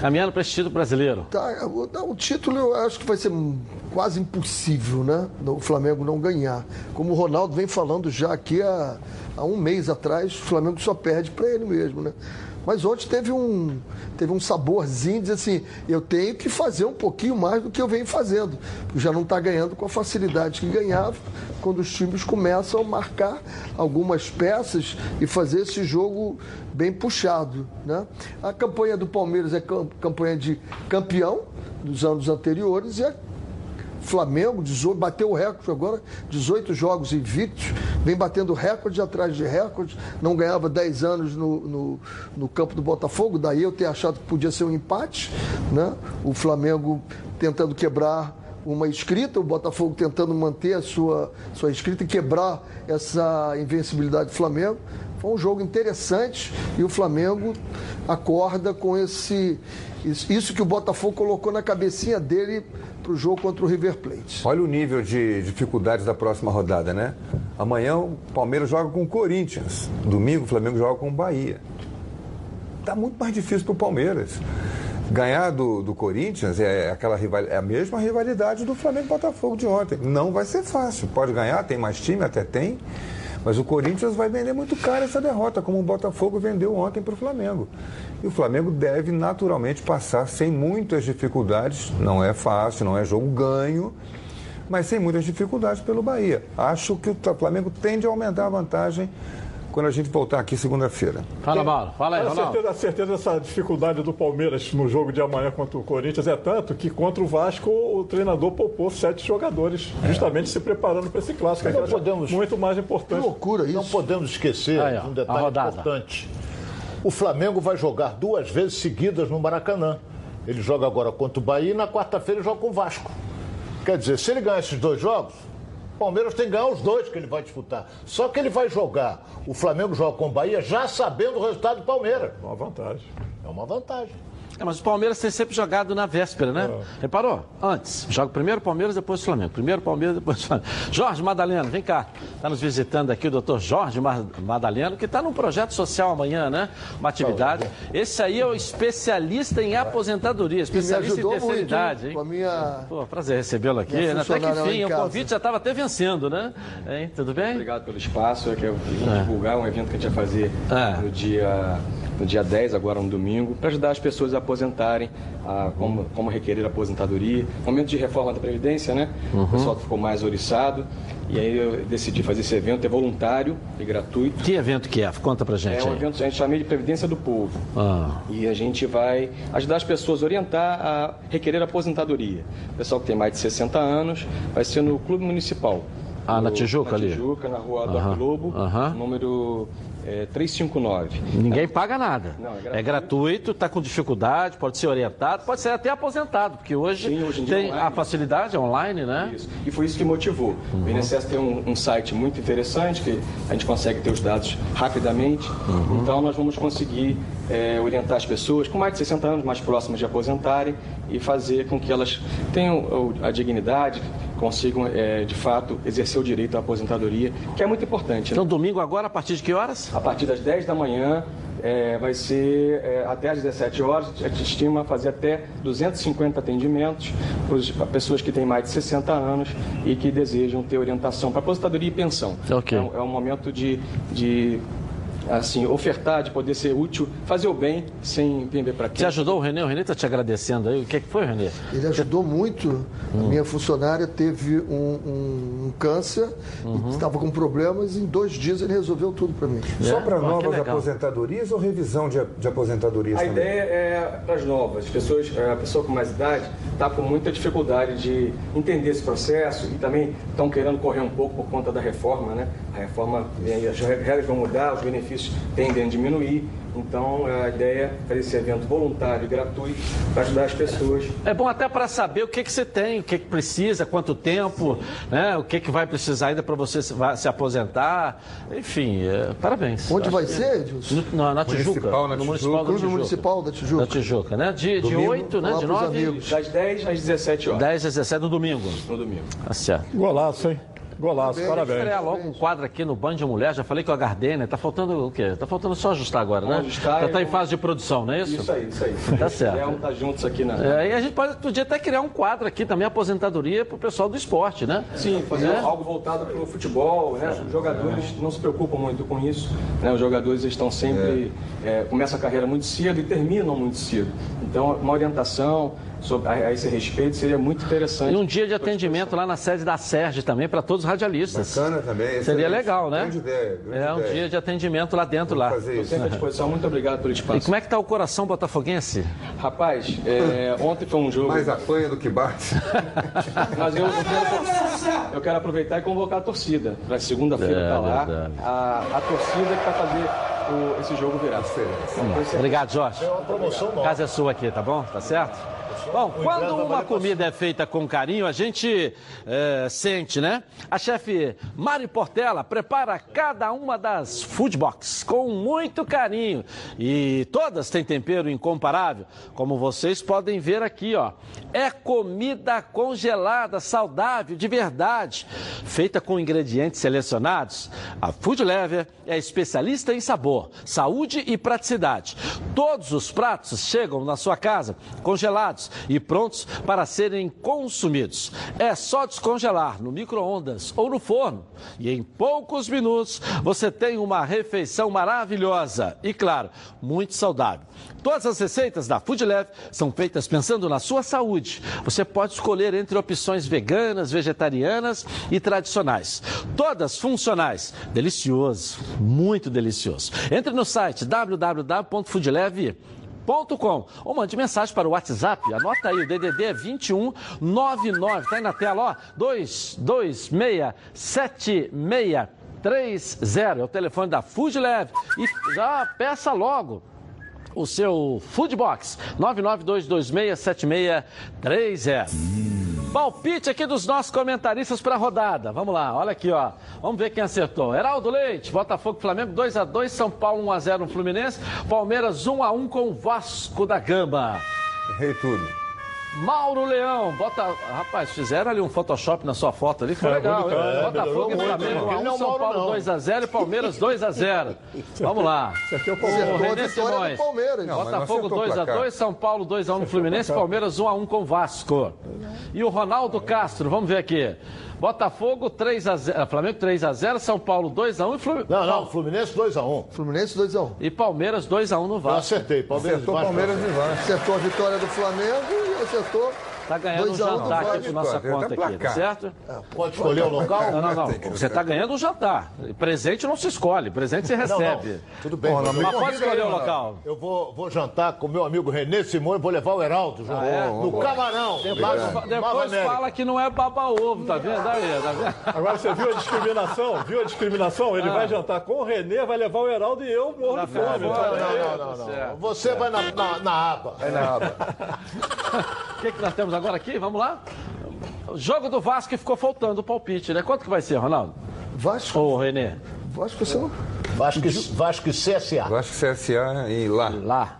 caminhando para esse título brasileiro. Tá, o título eu acho que vai ser quase impossível, né? O Flamengo não ganhar. Como o Ronaldo vem falando já aqui há, há um mês atrás, o Flamengo só perde para ele mesmo, né? Mas ontem teve um, teve um saborzinho de assim, eu tenho que fazer um pouquinho mais do que eu venho fazendo. Já não está ganhando com a facilidade que ganhava quando os times começam a marcar algumas peças e fazer esse jogo bem puxado. Né? A campanha do Palmeiras é campanha de campeão dos anos anteriores e a Flamengo 18, bateu o recorde agora, 18 jogos invictos, vem batendo recorde atrás de recorde, não ganhava 10 anos no, no, no, campo do Botafogo, daí eu ter achado que podia ser um empate, né? O Flamengo tentando quebrar uma escrita, o Botafogo tentando manter a sua, sua escrita e quebrar essa invencibilidade do Flamengo. Foi um jogo interessante e o Flamengo acorda com esse isso que o Botafogo colocou na cabecinha dele para o jogo contra o River Plate. Olha o nível de dificuldades da próxima rodada, né? Amanhã o Palmeiras joga com o Corinthians. Domingo o Flamengo joga com o Bahia. Está muito mais difícil para o Palmeiras. Ganhar do, do Corinthians é, aquela rival, é a mesma rivalidade do Flamengo Botafogo de ontem. Não vai ser fácil. Pode ganhar, tem mais time, até tem. Mas o Corinthians vai vender muito caro essa derrota, como o Botafogo vendeu ontem para o Flamengo. E o Flamengo deve naturalmente passar sem muitas dificuldades. Não é fácil, não é jogo ganho, mas sem muitas dificuldades pelo Bahia. Acho que o Flamengo tende a aumentar a vantagem quando a gente voltar aqui segunda-feira. Fala, Paulo. Fala aí, a certeza, a certeza dessa dificuldade do Palmeiras no jogo de amanhã contra o Corinthians é tanto que contra o Vasco o treinador poupou sete jogadores, é. justamente se preparando para esse clássico. Não podemos, muito mais importante. Que loucura isso. Não podemos esquecer aí, um detalhe importante. O Flamengo vai jogar duas vezes seguidas no Maracanã. Ele joga agora contra o Bahia e na quarta-feira joga com o Vasco. Quer dizer, se ele ganhar esses dois jogos, o Palmeiras tem que ganhar os dois que ele vai disputar. Só que ele vai jogar, o Flamengo joga com o Bahia já sabendo o resultado do Palmeiras. Uma vantagem. É uma vantagem. É, mas o Palmeiras tem sempre jogado na véspera, né? É. Reparou? Antes. Joga primeiro o Palmeiras, depois o Flamengo. Primeiro o Palmeiras, depois o Flamengo. Jorge Madaleno, vem cá. Está nos visitando aqui o doutor Jorge Madaleno, que está num projeto social amanhã, né? Uma atividade. Esse aí é o especialista em aposentadoria, especialista em terceira idade. Hein? Com a minha... Pô, prazer recebê-lo aqui. Né? Até que enfim, o convite já estava até vencendo, né? Hein? Tudo bem? Obrigado pelo espaço. É que eu vim é. divulgar um evento que a gente vai fazer é. no dia no dia 10, agora no domingo, para ajudar as pessoas a aposentarem, a, como, como requerer aposentadoria. Momento de reforma da Previdência, né? Uhum. O pessoal ficou mais oriçado. E aí eu decidi fazer esse evento, é voluntário e gratuito. Que evento que é? Conta pra gente. É um aí. evento que a gente chama de Previdência do Povo. Ah. E a gente vai ajudar as pessoas a orientar a requerer aposentadoria. O pessoal que tem mais de 60 anos vai ser no Clube Municipal. Ah, na Tijuca na ali? Na Tijuca, na rua do Globo, número é, 359. Ninguém é. paga nada. Não, é gratuito, está com dificuldade, pode ser orientado, pode ser até aposentado, porque hoje, Sim, hoje tem online, a facilidade online, né? Isso. E foi isso que motivou. Uhum. O INSS tem um, um, site muito interessante, que a gente consegue ter os dados rapidamente, uhum. então nós vamos conseguir é, orientar as pessoas com mais de 60 anos, mais próximas de aposentarem, e fazer com que elas tenham a dignidade, consigam, é, de fato, exercer o direito à aposentadoria, que é muito importante. Né? Então, domingo agora, a partir de que horas? A partir das 10 da manhã, é, vai ser é, até às 17 horas. A gente estima fazer até 250 atendimentos para pessoas que têm mais de 60 anos e que desejam ter orientação para aposentadoria e pensão. Okay. É, é um momento de, de assim, ofertar, de poder ser útil, fazer o bem sem vender para quem. Você ajudou o Renê? O Renê está te agradecendo aí. O que, que foi, Renê? Ele ajudou muito. A minha funcionária teve um, um- um câncer, e estava com problemas, e em dois dias ele resolveu tudo para mim. Só para que novas aposentadorias ou revisão de, de aposentadorias A também? ideia é para as novas. As pessoas, a pessoa com mais idade está com muita dificuldade de entender esse processo e também estão querendo correr um pouco por conta da reforma, né? A reforma, aí, as regras vão mudar, os benefícios tendem a diminuir. Então, a ideia é fazer esse evento voluntário e gratuito para ajudar as pessoas É bom até para saber o que, que você tem, o que, que precisa, quanto tempo, né? o que, que vai precisar ainda para você se, vai- se aposentar. Enfim, é, parabéns. Onde vai ser, Edilson? Na, na Tijuca. Municipal, na no Tijuca. Municipal Clube Tijuca. Municipal da Tijuca. Da Tijuca, né? De, de Domingo, 8, né? De pros 9 amigos. das 10 às 17 horas. 10 a 17 no domingo. No domingo. Tá certo. Golaço, hein? Golaço, parabéns. Estrear logo um quadro aqui no Band de Mulher, já falei com a Gardênia, tá faltando o quê? Tá faltando só ajustar agora, né? Ajustar já tá em fase de produção, não é isso? Isso aí, isso aí. Tá certo. Vamos estar juntos aqui na. É, e a gente pode, podia até criar um quadro aqui também, aposentadoria para o pessoal do esporte, né? Sim, fazer É. algo voltado para o futebol, né? Os jogadores não se preocupam muito com isso, né? Os jogadores estão sempre é, começam a carreira muito cedo e terminam muito cedo. Então, uma orientação sobre a, a esse respeito seria muito interessante. E um dia de atendimento lá na sede da Sérgio também para todos os radialistas. Bacana também. Seria excelente. legal, né? Grande ideia, grande É um ideia. dia de atendimento lá dentro lá. fazer isso. sempre à disposição. Muito obrigado pelo E espaço. como é que tá o coração botafoguense? Rapaz, é, ontem foi um jogo. Mais apanha do que bate. Mas eu, eu quero, eu quero aproveitar e convocar a torcida. Para segunda-feira É, tá lá. A, a torcida que vai fazer esse jogo virar. Obrigado, Jorge. É uma promoção A nova. casa é sua aqui, tá bom? Tá certo? Bom, quando uma comida é feita com carinho, a gente é, sente, né? A chefe Mari Portela prepara cada uma das food box com muito carinho. E todas têm tempero incomparável, como vocês podem ver aqui, ó. É comida congelada, saudável, de verdade, feita com ingredientes selecionados. A Food Lever é especialista em sabor, saúde e praticidade. Todos os pratos chegam na sua casa congelados e prontos para serem consumidos. É só descongelar no micro-ondas ou no forno e em poucos minutos você tem uma refeição maravilhosa e, claro, muito saudável. Todas as receitas da Food são feitas pensando na sua saúde. Você pode escolher entre opções veganas, vegetarianas e tradicionais. Todas funcionais. Delicioso, muito delicioso. Entre no site www.foodleve.com ou mande mensagem para o WhatsApp. Anota aí, o DDD é 21 99. Está aí na tela, ó. 226 7630. É o telefone da Food Leve. E já peça logo o seu Food Box 992267630. Palpite aqui dos nossos comentaristas para a rodada. Vamos lá, olha aqui, ó. Vamos ver quem acertou. Heraldo Leite, Botafogo Flamengo 2 a 2 São Paulo 1 a 0 no Fluminense, Palmeiras 1 a 1 com o Vasco da Gama. Errei tudo. Mauro Leão, bota. Rapaz, fizeram ali um Photoshop na sua foto ali, foi É, legal, é, Botafogo e Flamengo muito. 1 Ele não é o São Mauro, Paulo não. 2x0 e Palmeiras 2x0. Vamos lá. Acertou o O Palmeiras. Vitória do Simões. Palmeiras. Não, Botafogo acertou o 2x2, placar. São Paulo 2x1 no Fluminense, Palmeiras 1x1 com o Vasco. E o Ronaldo Castro, vamos ver aqui. Botafogo 3x0, Flamengo 3x0, São Paulo 2x1 e Fluminense. Não, não, Fluminense 2x1. Fluminense 2x1. E Palmeiras 2x1 no Eu Vasco. acertei. Palmeiras Acertou. Palmeiras e Vasco. Acertou a vitória do Flamengo e acertou. Tá ganhando um 2 a 1 jantar aqui por nossa conta aqui, tá certo? Pode escolher o local? Não, não, não. Você tá ganhando um jantar. Presente não se escolhe, presente se Não, recebe. não. Tudo bem. Bom, não Mas pode escolher o local. Eu vou, vou jantar com meu amigo Renê Simões, vou levar o Heraldo, João. é? no Camarão. Depois, depois fala que não é baba-ovo, tá vendo? Aí, tá vendo? Agora você viu a discriminação? Viu a discriminação? Ele vai jantar com o Renê, vai levar o Heraldo e eu morro de fome. não, Não, não, não, não. Você vai na, na, na aba. Vai na aba. O que, que nós temos agora aqui? Vamos lá? O jogo do Vasco que ficou faltando o palpite, né? Quanto que vai ser, Ronaldo? Vasco. Ô, Renê. Vasco, você não. Vasco, e- Vasco e CSA. Vasco CSA e lá. Lá.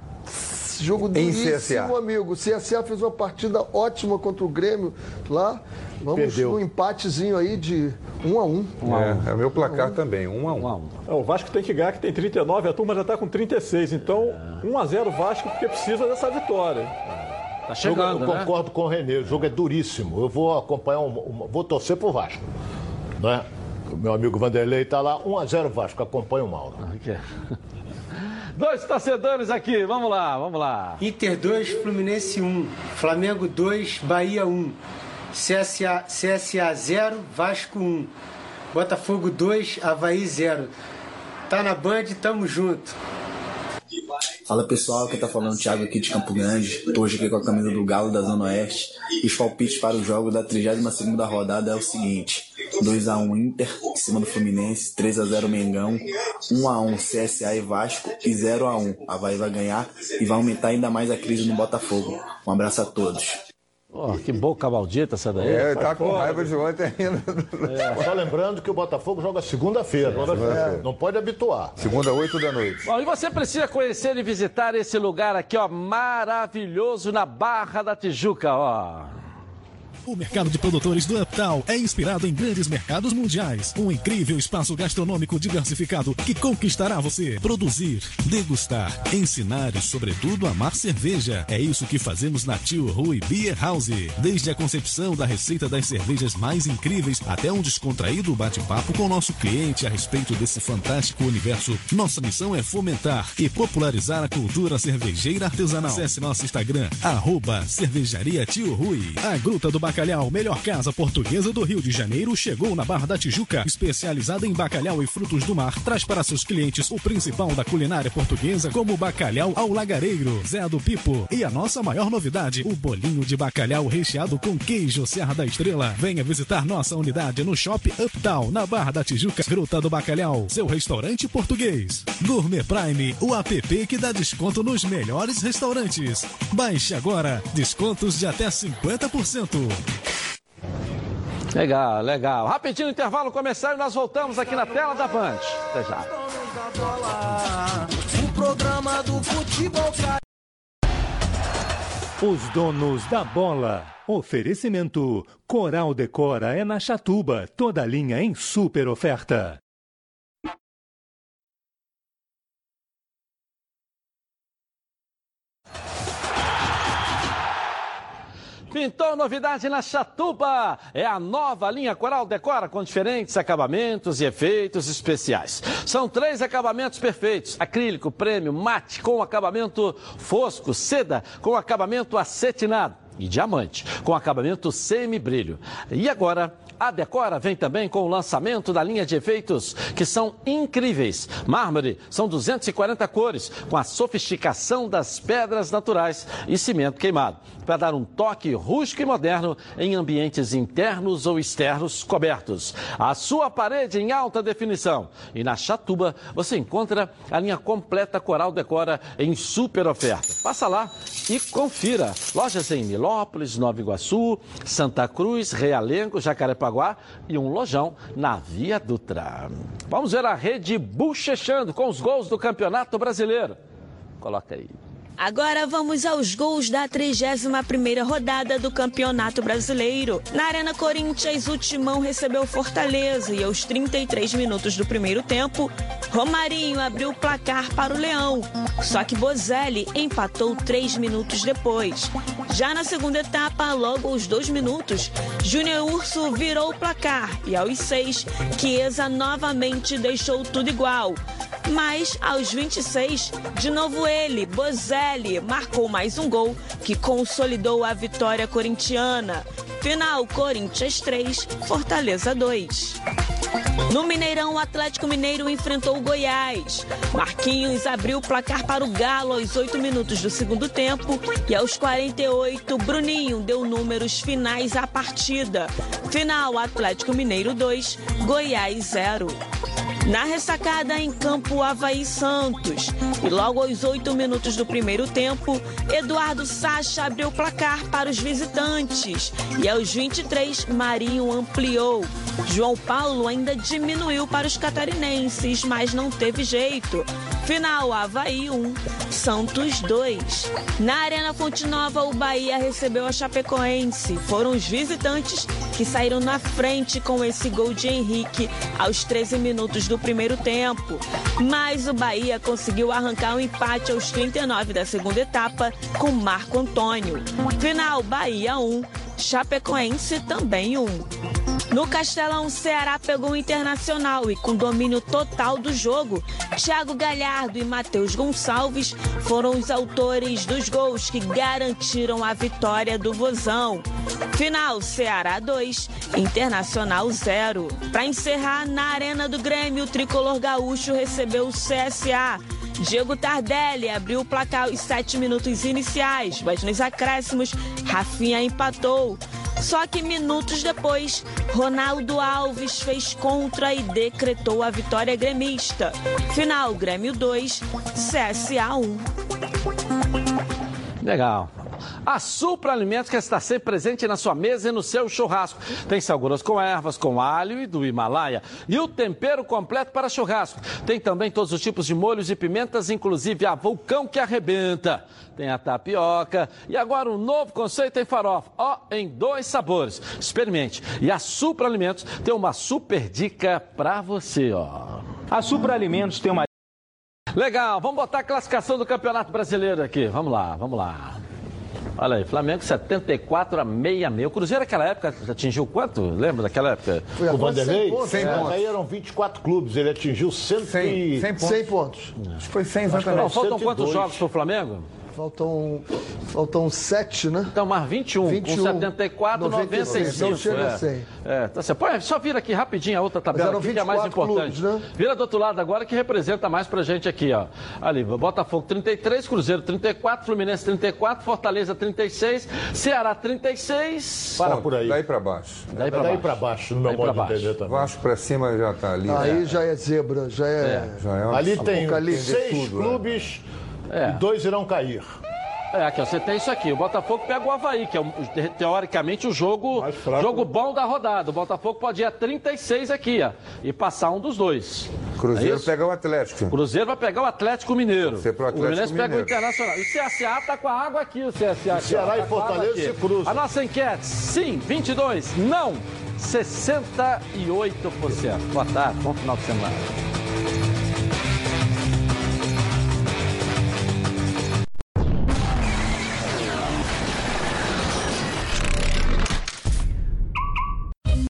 Jogo Em duríssimo, CSA. amigo. O CSA fez uma partida ótima contra o Grêmio lá. Vamos Perdeu. num empatezinho aí de 1 a 1 É, é o meu placar também, um a um. Um a um. É, o Vasco tem que ganhar, que tem 39, a turma já está com 36. Então, 1x0 Vasco, porque precisa dessa vitória. Tá Eu, chegando, eu né? concordo com o Renê, o jogo é duríssimo. Eu vou acompanhar, um, um- vou torcer pro Vasco. É? O meu amigo Vanderlei está lá, 1x0 Vasco, acompanha o Mauro. Dois torcedores aqui, vamos lá, vamos lá. Inter 2, Fluminense 1. Flamengo 2, Bahia 1. CSA, CSA 0, Vasco 1. Botafogo 2, Havaí 0. Tá na Band, tamo junto. Fala pessoal, aqui tá falando o Thiago aqui de Campo Grande. Tô hoje aqui com a camisa do Galo da Zona Oeste. Os palpites para o jogo da 32ª rodada é o seguinte: 2x1 Inter em cima do Fluminense, 3x0 Mengão, 1x1 CSA e Vasco e 0x1. Havaí vai ganhar e vai aumentar ainda mais a crise no Botafogo. Um abraço a todos. Oh, que boca maldita essa daí. É, tá com raiva de ontem ainda. É. Só lembrando que o Botafogo joga segunda-feira. Segunda-feira. Não pode habituar. Segunda, 8 da noite. Bom, e você precisa conhecer e visitar esse lugar aqui, ó, maravilhoso na Barra da Tijuca, ó. O mercado de produtores do Uptown é inspirado em grandes mercados mundiais. Um incrível espaço gastronômico diversificado que conquistará você. Produzir, degustar, ensinar e, sobretudo, amar cerveja. É isso que fazemos na Tio Rui Beer House. Desde a concepção da receita das cervejas mais incríveis até um descontraído bate-papo com nosso cliente a respeito desse fantástico universo. Nossa missão é fomentar e popularizar a cultura cervejeira artesanal. Acesse nosso Instagram, arroba cervejaria Tio Rui. A Gruta do Bacalhau, melhor casa portuguesa do Rio de Janeiro, chegou na Barra da Tijuca, especializada em bacalhau e frutos do mar. Traz para seus clientes o principal da culinária portuguesa, como o bacalhau ao lagareiro, Zé do Pipo. E a nossa maior novidade, o bolinho de bacalhau recheado com queijo Serra da Estrela. Venha visitar nossa unidade no Shop Uptown, na Barra da Tijuca, Gruta do Bacalhau, seu restaurante português. Gourmet Prime, o app que dá desconto nos melhores restaurantes. Baixe agora, descontos de até 50%. Legal, legal. Rapidinho intervalo começar e nós voltamos aqui na tela da Band. Até já. Os donos da bola. Oferecimento. Coral Decora é na Chatuba. Toda linha em super oferta. Pintou novidade na Chatuba. É a nova linha Coral Decora com diferentes acabamentos e efeitos especiais. São três acabamentos perfeitos: acrílico, prêmio, mate com acabamento fosco, seda com acabamento acetinado e diamante com acabamento semi-brilho. E agora a Decora vem também com o lançamento da linha de efeitos que são incríveis. Mármore são 240 cores, com a sofisticação das pedras naturais e cimento queimado, para dar um toque rústico e moderno em ambientes internos ou externos cobertos. A sua parede em alta definição. E na Chatuba você encontra a linha completa Coral Decora em super oferta. Passa lá e confira. Lojas em Milópolis, Nova Iguaçu, Santa Cruz, Realengo, Jacarepaguá e um lojão na Via Dutra. Vamos ver a rede bochechando com os gols do Campeonato Brasileiro. Coloca aí. Agora vamos aos gols da 31ª rodada do Campeonato Brasileiro. Na Arena Corinthians, o Timão recebeu Fortaleza e aos 33 minutos do primeiro tempo, Romarinho abriu o placar para o Leão. Só que Bozelli empatou três minutos depois. Já na segunda etapa, logo aos dois minutos, Júnior Urso virou o placar e aos seis, Chiesa novamente deixou tudo igual. Mas aos 26, de novo ele, Bozelli, marcou mais um gol que consolidou a vitória corintiana. Final: Corinthians 3, Fortaleza 2. No Mineirão, o Atlético Mineiro enfrentou o Goiás. Marquinhos abriu o placar para o Galo aos 8 minutos do segundo tempo e aos 48, Bruninho deu números finais à partida. Final: Atlético Mineiro 2, Goiás 0. Na ressacada em campo Havaí Santos. E logo aos oito minutos do primeiro tempo, Eduardo Sacha abriu o placar para os visitantes. E aos 23, Marinho ampliou. João Paulo ainda diminuiu para os catarinenses, mas não teve jeito. Final Havaí 1, Santos 2. Na Arena Fonte Nova, o Bahia recebeu a Chapecoense. Foram os visitantes que saíram na frente com esse gol de Henrique aos 13 minutos do primeiro tempo. Mas o Bahia conseguiu arrancar um empate aos 39 da segunda etapa com Marco Antônio. Final Bahia 1, Chapecoense também 1. No Castelão, o Ceará pegou o Internacional e, com domínio total do jogo, Thiago Galhardo e Matheus Gonçalves foram os autores dos gols que garantiram a vitória do Vozão. Final: Ceará 2, Internacional 0. Para encerrar, na Arena do Grêmio, o tricolor gaúcho recebeu o CSA. Diego Tardelli abriu o placar aos sete minutos iniciais, mas nos acréscimos, Rafinha empatou. Só que minutos depois, Ronaldo Alves fez contra e decretou a vitória gremista. Final: Grêmio 2, CSA 1. Legal. A Supra Alimentos quer estar sempre presente na sua mesa e no seu churrasco. Tem sal grosso com ervas, com alho e do Himalaia. E o tempero completo para churrasco. Tem também todos os tipos de molhos e pimentas, inclusive a vulcão que arrebenta. Tem a tapioca e agora um novo conceito em farofa. Ó, em dois sabores. Experimente. E a Supra Alimentos tem uma super dica para você, ó. A Supra Alimentos tem uma Legal, vamos botar a classificação do Campeonato Brasileiro aqui. Vamos lá, vamos lá. Olha aí, Flamengo 74 a 66. O Cruzeiro naquela época atingiu quanto? Lembra daquela época? o Vanderlei? 100 É, pontos. Aí eram 24 clubes, ele atingiu 100, 100, 100 100 pontos. Acho que foi 100 Não, exatamente. faltam quantos 102. jogos pro Flamengo? Faltam, faltam 7, né? Então, mais 21, 21, com 74, 96, 95. não chega é. a 100. É, tá certo. Só vira aqui rapidinho a outra tabela aqui, que é mais 24 importante. clubes, né? Vira do outro lado agora que representa mais pra gente aqui, ó. Ali, Botafogo 33, Cruzeiro 34, Fluminense 34, Fortaleza 36, Ceará 36. Para por aí. Daí pra baixo. Daí pra Daí baixo. pra baixo, no meu Daí pra modo de baixo. entender também. Vasco pra cima já tá ali. Aí já é zebra, já é. Já é uma Ali tem seis tudo, clubes É. e dois irão cair. É, aqui, ó, você tem isso aqui. O Botafogo pega o Havaí, que é, o- te- teoricamente, o jogo, jogo bom da rodada. O Botafogo pode ir a 36 aqui, ó, e passar um dos dois. Cruzeiro É pega o Atlético. O Cruzeiro vai pegar o Atlético Mineiro. Você pro o Atlético Fluminense pega o Mineiro. Internacional. E o CSA tá com a água aqui, o CSA. aqui, Ceará e tá água Fortaleza se cruzam. A nossa enquete, sim, 22, não, 68%. Boa tarde, bom final de semana.